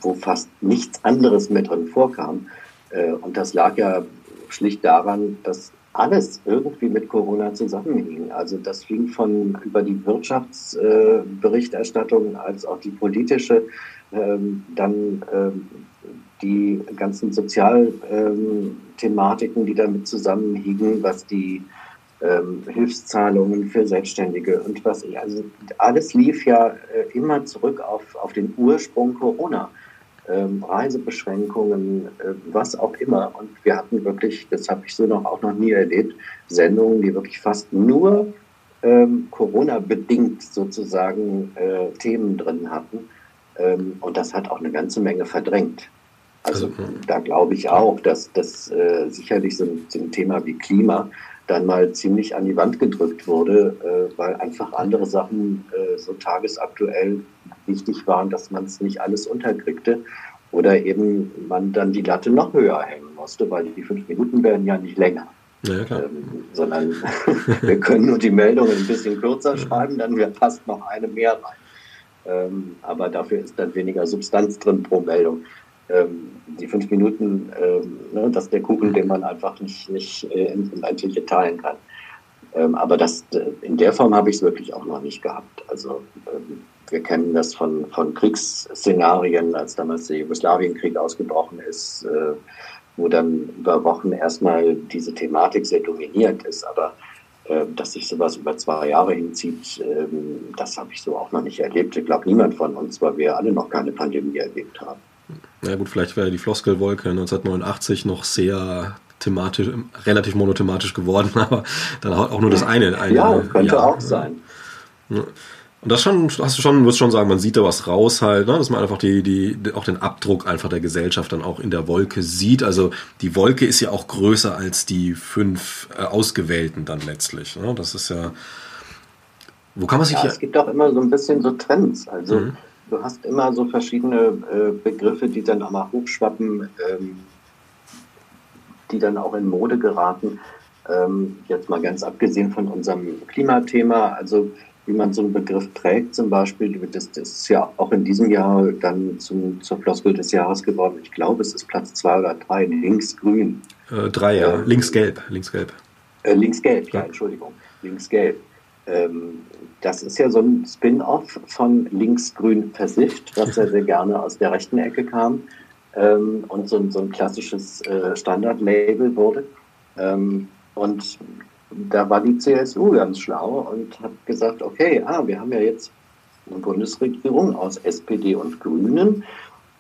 wo fast nichts anderes mehr drin vorkam. Äh, und das lag ja schlicht daran, dass alles irgendwie mit Corona zusammenhing. Also das fing von über die Wirtschaftsberichterstattung als auch die politische, ähm, dann ähm, die ganzen Sozialthematiken, die damit zusammenhingen, was die ähm, Hilfszahlungen für Selbstständige und was, also alles lief ja äh, immer zurück auf, auf den Ursprung Corona ähm, Reisebeschränkungen, äh, was auch immer. Und wir hatten wirklich, das habe ich so noch auch noch nie erlebt, Sendungen, die wirklich fast nur ähm, Corona-bedingt sozusagen äh, Themen drin hatten. Ähm, und das hat auch eine ganze Menge verdrängt. Also, also da glaube ich auch, dass das äh, sicherlich so ein, so ein Thema wie Klima dann mal ziemlich an die Wand gedrückt wurde, äh, weil einfach andere Sachen äh, so tagesaktuell wichtig waren, dass man es nicht alles unterkriegte. Oder eben man dann die Latte noch höher hängen musste, weil die fünf Minuten werden ja nicht länger. Ja, ähm, sondern wir können nur die Meldungen ein bisschen kürzer schreiben, dann fast noch eine mehr rein. Ähm, aber dafür ist dann weniger Substanz drin pro Meldung. Ähm, die fünf Minuten, ähm, ne, das ist der Kuchen, den man einfach nicht, nicht äh, in, einzelne teilen kann. Ähm, aber das, äh, in der Form habe ich es wirklich auch noch nicht gehabt. Also ähm, wir kennen das von, von Kriegsszenarien, als damals der Jugoslawienkrieg ausgebrochen ist, äh, wo dann über Wochen erstmal diese Thematik sehr dominiert ist. Aber äh, dass sich sowas über zwei Jahre hinzieht, ähm, das habe ich so auch noch nicht erlebt. Ich glaube, niemand von uns, weil wir alle noch keine Pandemie erlebt haben. Na gut, vielleicht wäre die Floskelwolke 1989 noch sehr thematisch, relativ monothematisch geworden, aber dann auch nur das eine. eine ja, könnte Jahr. auch sein. Und das schon, hast du schon, wirst schon sagen, man sieht da was raus halt, ne? dass man einfach die, die, auch den Abdruck einfach der Gesellschaft dann auch in der Wolke sieht. Also die Wolke ist ja auch größer als die fünf äh, Ausgewählten dann letztlich. Ne? Das ist ja, wo kann man sich ja, ja es gibt auch immer so ein bisschen so Trends. Also mhm. du hast immer so verschiedene äh, Begriffe, die dann auch mal hochschwappen, ähm, die dann auch in Mode geraten. Ähm, jetzt mal ganz abgesehen von unserem Klimathema, also wie man so einen Begriff trägt, zum Beispiel, das, das ist ja auch in diesem Jahr dann zum, zur Floskel des Jahres geworden. Ich glaube, es ist Platz zwei oder drei, linksgrün. Äh, drei, ja. Ähm, linksgelb, linksgelb. Äh, linksgelb, ja, Entschuldigung, linksgelb. Ähm, das ist ja so ein Spin-off von linksgrün versifft, was ja sehr gerne aus der rechten Ecke kam ähm, und so, so, ein klassisches äh, Standardlabel wurde. Ähm, und da war die CSU ganz schlau und hat gesagt, okay, ah, wir haben ja jetzt eine Bundesregierung aus SPD und Grünen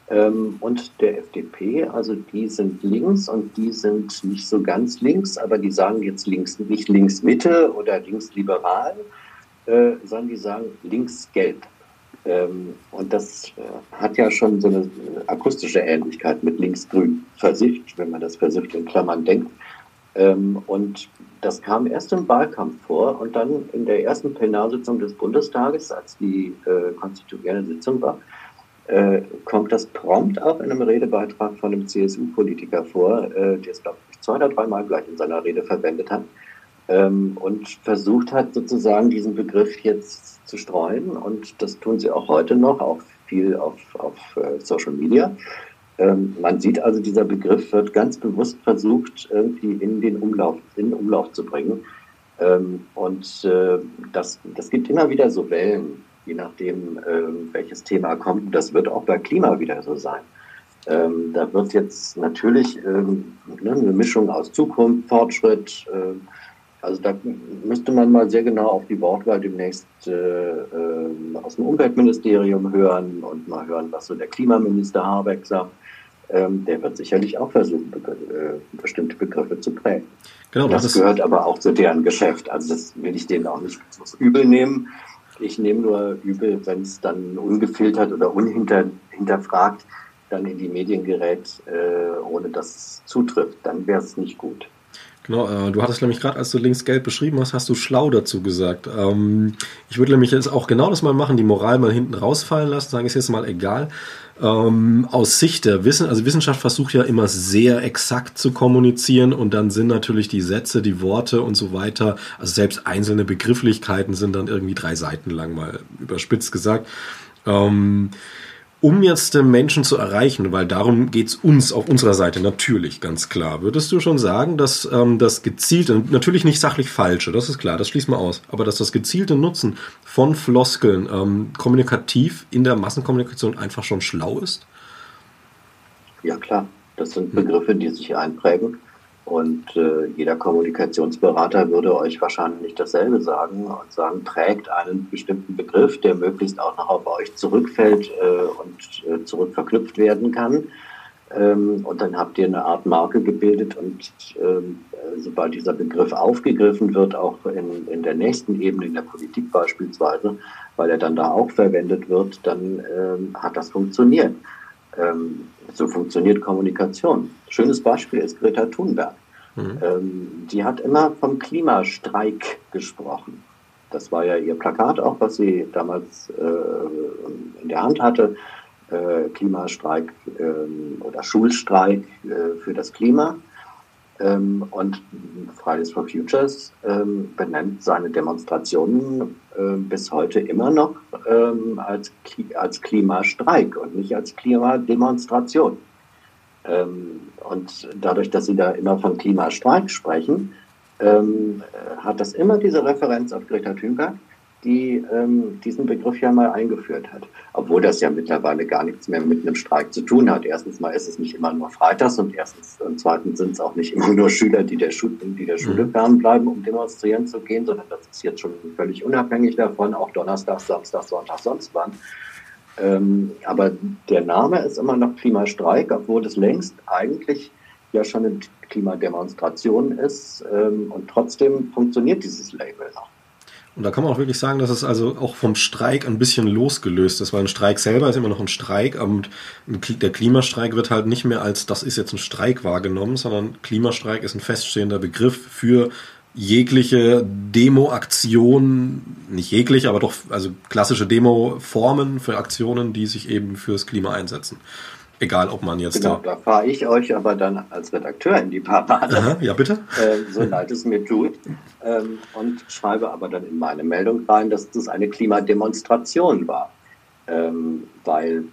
ähm, und der FDP, also die sind links und die sind nicht so ganz links, aber die sagen jetzt links, nicht links Mitte oder links liberal, äh, sondern die sagen links gelb. Ähm, und das äh, hat ja schon so eine akustische Ähnlichkeit mit linksgrün versifft, wenn man das versifft in Klammern denkt. Ähm, und das kam erst im Wahlkampf vor und dann in der ersten Plenarsitzung des Bundestages, als die äh, konstituierende Sitzung war, äh, kommt das prompt auch in einem Redebeitrag von einem CSU-Politiker vor, der es, glaube ich, zwei oder dreimal gleich in seiner Rede verwendet hat ähm, und versucht hat, sozusagen diesen Begriff jetzt zu streuen. Und das tun sie auch heute noch, auch viel auf, auf äh, Social Media. Ähm, man sieht also, dieser Begriff wird ganz bewusst versucht, irgendwie in den Umlauf, in Umlauf zu bringen. Ähm, und äh, das, das gibt immer wieder so Wellen, je nachdem, äh, welches Thema kommt. Das wird auch bei Klima wieder so sein. Ähm, da wird jetzt natürlich ähm, ne, eine Mischung aus Zukunft, Fortschritt, äh, also da müsste man mal sehr genau auf die Wortwahl demnächst äh, äh, aus dem Umweltministerium hören und mal hören, was so der Klimaminister Habeck sagt. Ähm, der wird sicherlich auch versuchen, be äh, bestimmte Begriffe zu prägen. Genau, das, das gehört aber auch zu deren Geschäft. Also das will ich denen auch nicht übel nehmen. Ich nehme nur übel, wenn es dann ungefiltert oder unhinterfragt dann in die Medien gerät, äh, ohne dass es zutrifft. Dann wäre es nicht gut. Genau, äh, du hattest nämlich gerade, als du links gelb beschrieben hast, hast du schlau dazu gesagt. Ähm, ich würde nämlich jetzt auch genau das mal machen, die Moral mal hinten rausfallen lassen, sagen, ist jetzt mal egal. Ähm, aus Sicht der Wissen, also Wissenschaft versucht ja immer sehr exakt zu kommunizieren und dann sind natürlich die Sätze, die Worte und so weiter, also selbst einzelne Begrifflichkeiten sind dann irgendwie drei Seiten lang mal überspitzt gesagt. Ähm, um jetzt den Menschen zu erreichen, weil darum geht's uns auf unserer Seite natürlich ganz klar, würdest du schon sagen, dass ähm, das gezielte, natürlich nicht sachlich falsche, das ist klar, das schließt man aus, aber dass das gezielte Nutzen von Floskeln ähm, kommunikativ in der Massenkommunikation einfach schon schlau ist? Ja klar, das sind Begriffe, die sich einprägen und äh, jeder Kommunikationsberater würde euch wahrscheinlich dasselbe sagen und sagen, trägt einen bestimmten Begriff, der möglichst auch noch auf euch zurückfällt äh, und äh, zurückverknüpft werden kann. Ähm, und dann habt ihr eine Art Marke gebildet und ähm, sobald dieser Begriff aufgegriffen wird, auch in, in der nächsten Ebene, in der Politik beispielsweise, weil er dann da auch verwendet wird, dann ähm, hat das funktioniert. Ähm, so funktioniert Kommunikation. Schönes Beispiel ist Greta Thunberg. Mhm. Ähm, die hat immer vom Klimastreik gesprochen. Das war ja ihr Plakat auch, was sie damals äh, in der Hand hatte. Äh, Klimastreik äh, oder Schulstreik äh, für das Klima. Ähm, und Fridays for Futures ähm, benennt seine Demonstrationen äh, bis heute immer noch ähm, als, als Klimastreik und nicht als Klimademonstration. Ähm, und dadurch, dass Sie da immer von Klimastreik sprechen, ähm, hat das immer diese Referenz auf Greta Thunberg die ähm, diesen Begriff ja mal eingeführt hat. Obwohl das ja mittlerweile gar nichts mehr mit einem Streik zu tun hat. Erstens mal ist es nicht immer nur Freitags und erstens und zweitens sind es auch nicht immer nur Schüler, die der, Schu die der Schule mhm. fernbleiben, um demonstrieren zu gehen, sondern das ist jetzt schon völlig unabhängig davon, auch Donnerstag, Samstag, Sonntag, sonst wann. Ähm, aber der Name ist immer noch Klimastreik, obwohl es längst eigentlich ja schon eine Klimademonstration ist ähm, und trotzdem funktioniert dieses Label noch. Und da kann man auch wirklich sagen, dass es also auch vom Streik ein bisschen losgelöst ist, weil ein Streik selber ist immer noch ein Streik und der Klimastreik wird halt nicht mehr als das ist jetzt ein Streik wahrgenommen, sondern Klimastreik ist ein feststehender Begriff für jegliche Demo-Aktion, nicht jegliche, aber doch also klassische Demo-Formen für Aktionen, die sich eben fürs Klima einsetzen. Egal, ob man jetzt genau, da. Da fahre ich euch aber dann als Redakteur in die Parade. Ja, bitte. Äh, so leid es mir tut. Ähm, und schreibe aber dann in meine Meldung rein, dass das eine Klimademonstration war. Ähm, weil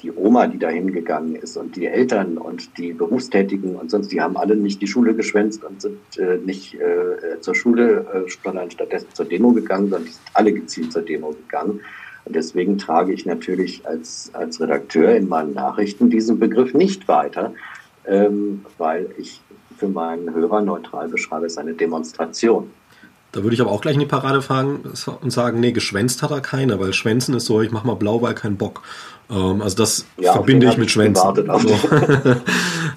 die Oma, die da hingegangen ist und die Eltern und die Berufstätigen und sonst, die haben alle nicht die Schule geschwänzt und sind äh, nicht äh, zur Schule, äh, sondern stattdessen zur Demo gegangen, sondern die sind alle gezielt zur Demo gegangen. Und deswegen trage ich natürlich als, als Redakteur in meinen Nachrichten diesen Begriff nicht weiter, ähm, weil ich für meinen Hörer neutral beschreibe, es eine Demonstration. Da würde ich aber auch gleich in die Parade fahren und sagen, nee, geschwänzt hat er keiner, weil Schwänzen ist so, ich mach mal blau, weil kein Bock. Ähm, also das ja, verbinde ich mit Schwänzen. Also,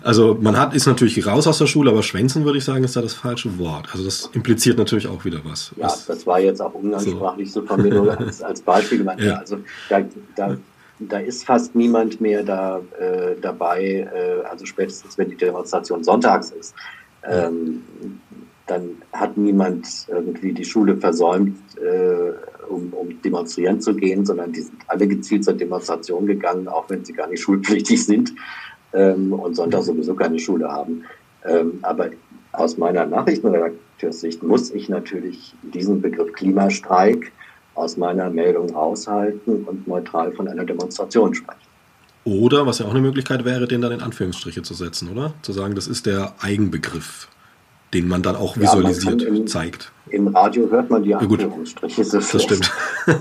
also, man hat ist natürlich raus aus der Schule, aber Schwänzen würde ich sagen, ist da das falsche Wort. Also das impliziert natürlich auch wieder was. Ja, was, das war jetzt auch umgangssprachlich so, so von mir nur als, als Beispiel gemeint. Ja. Also da, da, da ist fast niemand mehr da äh, dabei, äh, also spätestens wenn die Demonstration sonntags ist. Ähm, dann hat niemand irgendwie die Schule versäumt, äh, um, um demonstrieren zu gehen, sondern die sind alle gezielt zur Demonstration gegangen, auch wenn sie gar nicht schulpflichtig sind ähm, und Sonntag sowieso keine Schule haben. Ähm, aber aus meiner Nachrichtenredakteurssicht muss ich natürlich diesen Begriff Klimastreik aus meiner Meldung raushalten und neutral von einer Demonstration sprechen. Oder, was ja auch eine Möglichkeit wäre, den dann in Anführungsstriche zu setzen, oder? Zu sagen, das ist der Eigenbegriff, den man dann auch visualisiert, ja, im, zeigt. Im Radio hört man die Anführungsstriche. Ja, das stimmt.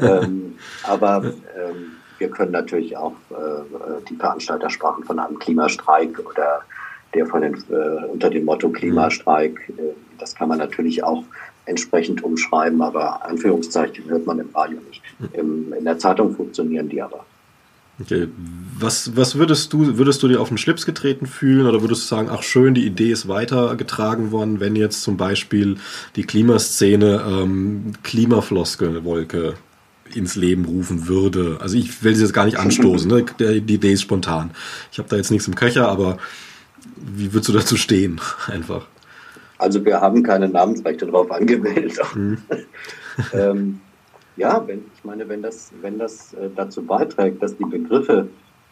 ähm, aber ähm, wir können natürlich auch äh, die Veranstalter sprachen von einem Klimastreik oder der von den, äh, unter dem Motto Klimastreik, äh, das kann man natürlich auch entsprechend umschreiben, aber Anführungszeichen hört man im Radio nicht. Im, in der Zeitung funktionieren die aber. Okay. Was, was würdest du, würdest du dir auf den Schlips getreten fühlen oder würdest du sagen, ach schön, die Idee ist weitergetragen worden, wenn jetzt zum Beispiel die Klimaszene ähm, Klimafloskelwolke ins Leben rufen würde? Also ich will sie jetzt gar nicht anstoßen, ne? die Idee ist spontan. Ich habe da jetzt nichts im Köcher, aber wie würdest du dazu stehen? Einfach. Also wir haben keine Namensrechte drauf angemeldet. Mhm. ähm, ja, wenn, ich meine, wenn das, wenn das äh, dazu beiträgt, dass die Begriffe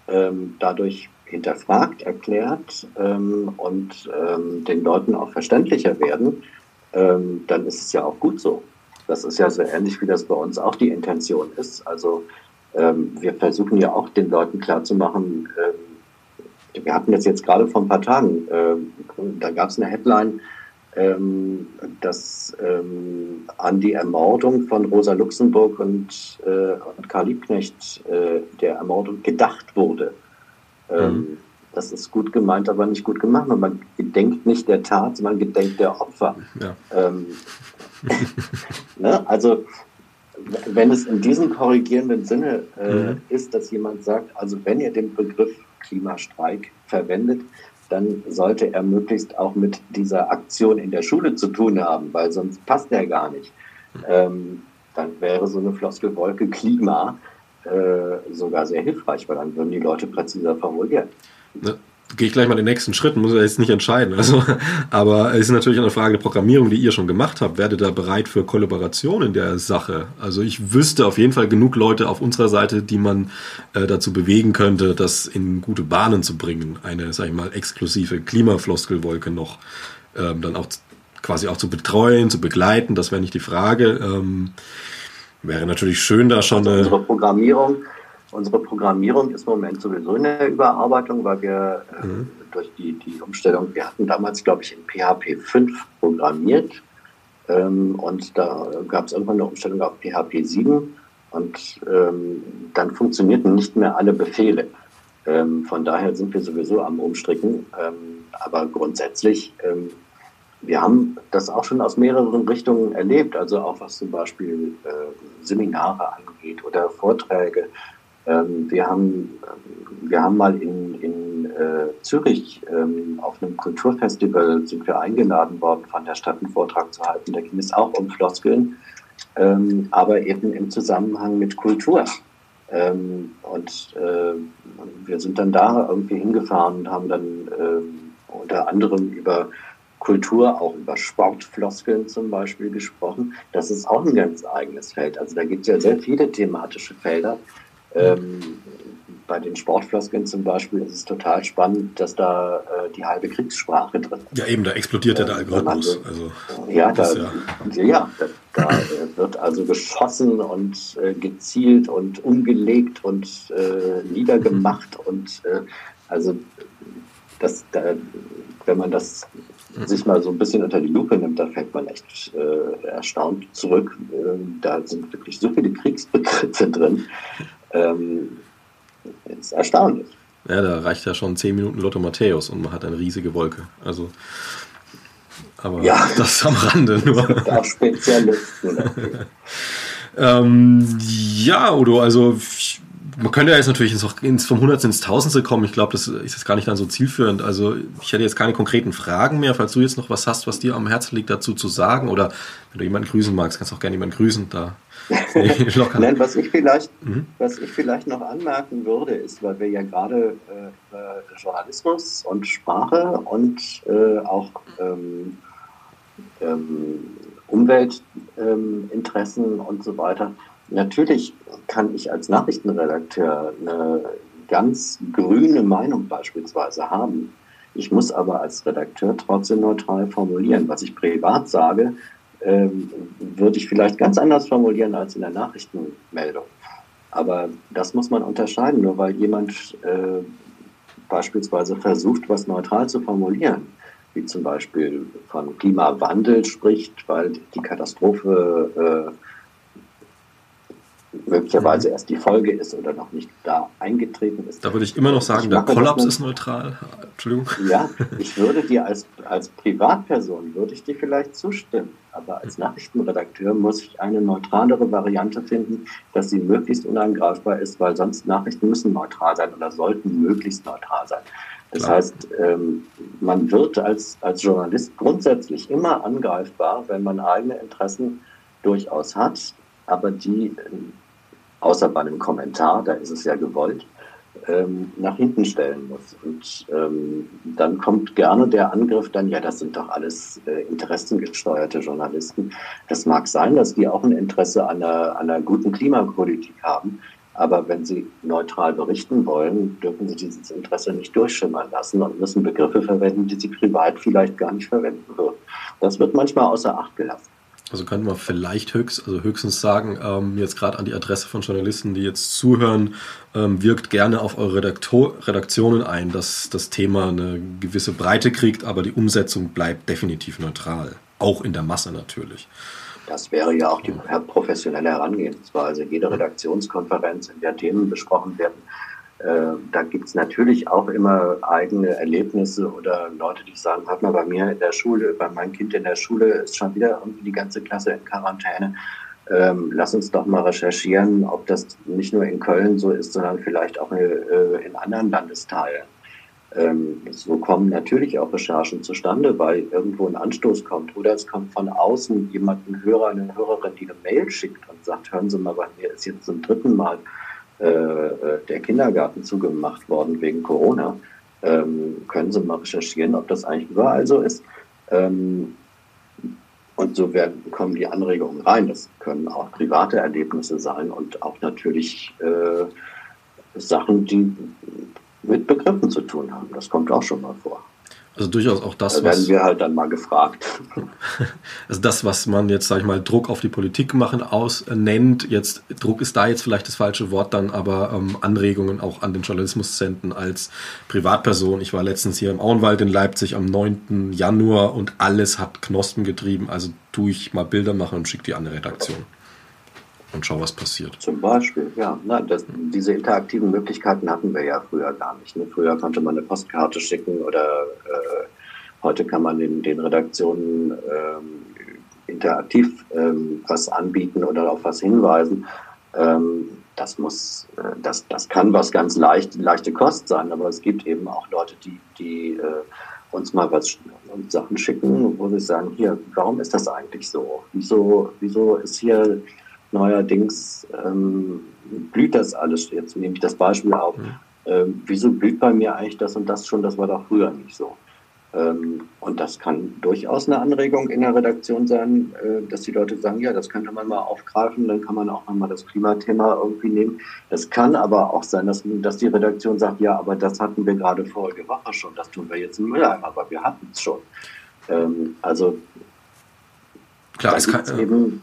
ähm, dadurch hinterfragt, erklärt ähm, und ähm, den Leuten auch verständlicher werden, ähm, dann ist es ja auch gut so. Das ist ja so ähnlich, wie das bei uns auch die Intention ist. Also ähm, wir versuchen ja auch den Leuten klarzumachen, ähm, wir hatten jetzt, jetzt gerade vor ein paar Tagen, da gab es eine Headline, ähm, dass ähm, an die Ermordung von Rosa Luxemburg und, äh, und Karl Liebknecht äh, der Ermordung gedacht wurde. Ähm, mhm. Das ist gut gemeint, aber nicht gut gemacht. Man gedenkt nicht der Tat, man gedenkt der Opfer. Ja. Ähm, ne? Also wenn es in diesem korrigierenden Sinne äh, mhm. ist, dass jemand sagt, also wenn ihr den Begriff Klimastreik verwendet, dann sollte er möglichst auch mit dieser Aktion in der Schule zu tun haben, weil sonst passt er gar nicht. Ähm, dann wäre so eine Floskelwolke Klima äh, sogar sehr hilfreich, weil dann würden die Leute präziser formulieren. Ne, gehe ich gleich mal den nächsten Schritt, muss er jetzt nicht entscheiden. Also, aber es ist natürlich eine Frage der Programmierung, die ihr schon gemacht habt. Werdet ihr da bereit für Kollaboration in der Sache? Also ich wüsste auf jeden Fall genug Leute auf unserer Seite, die man äh, dazu bewegen könnte, das in gute Bahnen zu bringen. Eine, sag ich mal, exklusive Klimafloskelwolke noch ähm, dann auch quasi auch zu betreuen, zu begleiten. Das wäre nicht die Frage. Ähm, wäre natürlich schön, da schon also unsere Programmierung Unsere Programmierung ist im Moment sowieso in der Überarbeitung, weil wir äh, mhm. durch die, die Umstellung, wir hatten damals, glaube ich, in PHP 5 programmiert ähm, und da gab es irgendwann eine Umstellung auf PHP 7 und ähm, dann funktionierten nicht mehr alle Befehle. Ähm, von daher sind wir sowieso am Umstricken. Ähm, aber grundsätzlich, ähm, wir haben das auch schon aus mehreren Richtungen erlebt, also auch was zum Beispiel äh, Seminare angeht oder Vorträge ähm, wir, haben, wir haben mal in, in äh, Zürich ähm, auf einem Kulturfestival sind wir eingeladen worden, von der Stadt einen Vortrag zu halten. Da ging es auch um Floskeln, ähm, aber eben im Zusammenhang mit Kultur. Ähm, und äh, wir sind dann da irgendwie hingefahren und haben dann äh, unter anderem über Kultur, auch über Sportfloskeln zum Beispiel gesprochen. Das ist auch ein ganz eigenes Feld. Also da gibt es ja sehr viele thematische Felder. Ähm, bei den Sportfloskeln zum Beispiel ist es total spannend, dass da äh, die halbe Kriegssprache drin ist. Ja, eben, da explodiert ja der Algorithmus. Also, ja, da, ja. ja, da, da äh, wird also geschossen und äh, gezielt und umgelegt und äh, niedergemacht. Mhm. Und äh, also, das, da, wenn man das mhm. sich mal so ein bisschen unter die Lupe nimmt, da fällt man echt äh, erstaunt zurück. Da sind wirklich so viele Kriegsbegriffe drin. Ähm, ist erstaunlich. Ja, da reicht ja schon 10 Minuten Lotto Matthäus und man hat eine riesige Wolke. Also, aber ja. das am Rande nur. Auch Spezialisten. ähm, ja, Udo, also man könnte ja jetzt natürlich noch ins, vom Hundertsten ins Tausendste kommen. Ich glaube, das ist jetzt gar nicht dann so zielführend. Also ich hätte jetzt keine konkreten Fragen mehr. Falls du jetzt noch was hast, was dir am Herzen liegt, dazu zu sagen oder wenn du jemanden grüßen magst, kannst du auch gerne jemanden grüßen. Da Nein, was ich vielleicht, mhm. was ich vielleicht noch anmerken würde, ist, weil wir ja gerade äh, Journalismus und Sprache und äh, auch ähm, ähm, Umweltinteressen ähm, und so weiter. Natürlich kann ich als Nachrichtenredakteur eine ganz grüne Meinung beispielsweise haben. Ich muss aber als Redakteur trotzdem neutral formulieren. Was ich privat sage, ähm, würde ich vielleicht ganz anders formulieren als in der Nachrichtenmeldung. Aber das muss man unterscheiden, nur weil jemand äh, beispielsweise versucht, was neutral zu formulieren, wie zum Beispiel von Klimawandel spricht, weil die Katastrophe äh, möglicherweise mhm. erst die Folge ist oder noch nicht da eingetreten ist. Da würde ich immer noch sagen, der Kollaps ist neutral. Entschuldigung. Ja, ich würde dir als, als Privatperson, würde ich dir vielleicht zustimmen. Aber als Nachrichtenredakteur muss ich eine neutralere Variante finden, dass sie möglichst unangreifbar ist, weil sonst Nachrichten müssen neutral sein oder sollten möglichst neutral sein. Das Klar. heißt, ähm, man wird als, als Journalist grundsätzlich immer angreifbar, wenn man eigene Interessen durchaus hat, aber die außer bei einem Kommentar, da ist es ja gewollt, ähm, nach hinten stellen muss. Und ähm, dann kommt gerne der Angriff dann, ja, das sind doch alles äh, interessengesteuerte Journalisten. Das mag sein, dass die auch ein Interesse an einer, an einer guten Klimapolitik haben. Aber wenn sie neutral berichten wollen, dürfen sie dieses Interesse nicht durchschimmern lassen und müssen Begriffe verwenden, die sie privat vielleicht gar nicht verwenden würden. Das wird manchmal außer Acht gelassen. Also können wir vielleicht höchst, also höchstens sagen, ähm, jetzt gerade an die Adresse von Journalisten, die jetzt zuhören, ähm, wirkt gerne auf eure Redaktor Redaktionen ein, dass das Thema eine gewisse Breite kriegt, aber die Umsetzung bleibt definitiv neutral. Auch in der Masse natürlich. Das wäre ja auch die professionelle Herangehensweise. Jede Redaktionskonferenz, in der Themen besprochen werden, da gibt es natürlich auch immer eigene Erlebnisse oder Leute, die sagen, hat mal bei mir in der Schule, bei meinem Kind in der Schule ist schon wieder irgendwie die ganze Klasse in Quarantäne. Ähm, lass uns doch mal recherchieren, ob das nicht nur in Köln so ist, sondern vielleicht auch äh, in anderen Landesteilen. Ähm, so kommen natürlich auch Recherchen zustande, weil irgendwo ein Anstoß kommt oder es kommt von außen jemand, ein Hörer, eine Hörerin, die eine Mail schickt und sagt, hören Sie mal, bei mir ist jetzt zum dritten Mal der Kindergarten zugemacht worden wegen Corona. Ähm, können Sie mal recherchieren, ob das eigentlich überall so ist. Ähm, und so werden, kommen die Anregungen rein. Das können auch private Erlebnisse sein und auch natürlich äh, Sachen, die mit Begriffen zu tun haben. Das kommt auch schon mal vor. Also durchaus auch das, da werden was. wir halt dann mal gefragt. Also das, was man jetzt, sag ich mal, Druck auf die Politik machen aus äh, nennt. Jetzt Druck ist da jetzt vielleicht das falsche Wort, dann aber ähm, Anregungen auch an den Journalismus senden als Privatperson. Ich war letztens hier im Auenwald in Leipzig am 9. Januar und alles hat Knospen getrieben. Also tue ich mal Bilder machen und schicke die an die Redaktion und schau, was passiert. Zum Beispiel, ja. Na, das, diese interaktiven Möglichkeiten hatten wir ja früher gar nicht. Ne? Früher konnte man eine Postkarte schicken oder äh, heute kann man den, den Redaktionen ähm, interaktiv ähm, was anbieten oder auf was hinweisen. Ähm, das muss, äh, das, das kann was ganz leicht, leichte Kost sein, aber es gibt eben auch Leute, die, die äh, uns mal was uns Sachen schicken, wo sie sagen, hier, warum ist das eigentlich so? Wieso, wieso ist hier neuerdings ähm, blüht das alles. Jetzt nehme ich das Beispiel auf. Mhm. Ähm, wieso blüht bei mir eigentlich das und das schon? Das war doch früher nicht so. Ähm, und das kann durchaus eine Anregung in der Redaktion sein, äh, dass die Leute sagen, ja, das könnte man mal aufgreifen, dann kann man auch nochmal das Klimathema irgendwie nehmen. Das kann aber auch sein, dass, dass die Redaktion sagt, ja, aber das hatten wir gerade vorige Woche schon, das tun wir jetzt im Mülleimer, aber wir hatten es schon. Ähm, also Klar, es kann, eben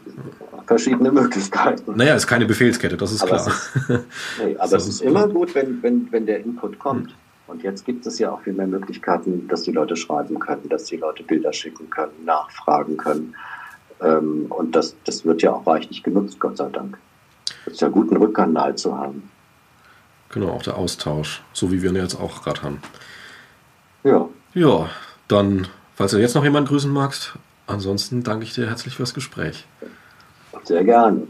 verschiedene Möglichkeiten. Naja, es ist keine Befehlskette, das ist aber klar. Es ist, nee, aber es ist immer gut, wenn, wenn, wenn der Input kommt. Hm. Und jetzt gibt es ja auch viel mehr Möglichkeiten, dass die Leute schreiben können, dass die Leute Bilder schicken können, nachfragen können. Ähm, und das, das wird ja auch reichlich genutzt, Gott sei Dank. Es ist ja gut, einen Rückkanal zu haben. Genau, auch der Austausch, so wie wir ihn jetzt auch gerade haben. Ja. Ja, dann, falls du jetzt noch jemanden grüßen magst, ansonsten danke ich dir herzlich fürs Gespräch. Sehr gerne.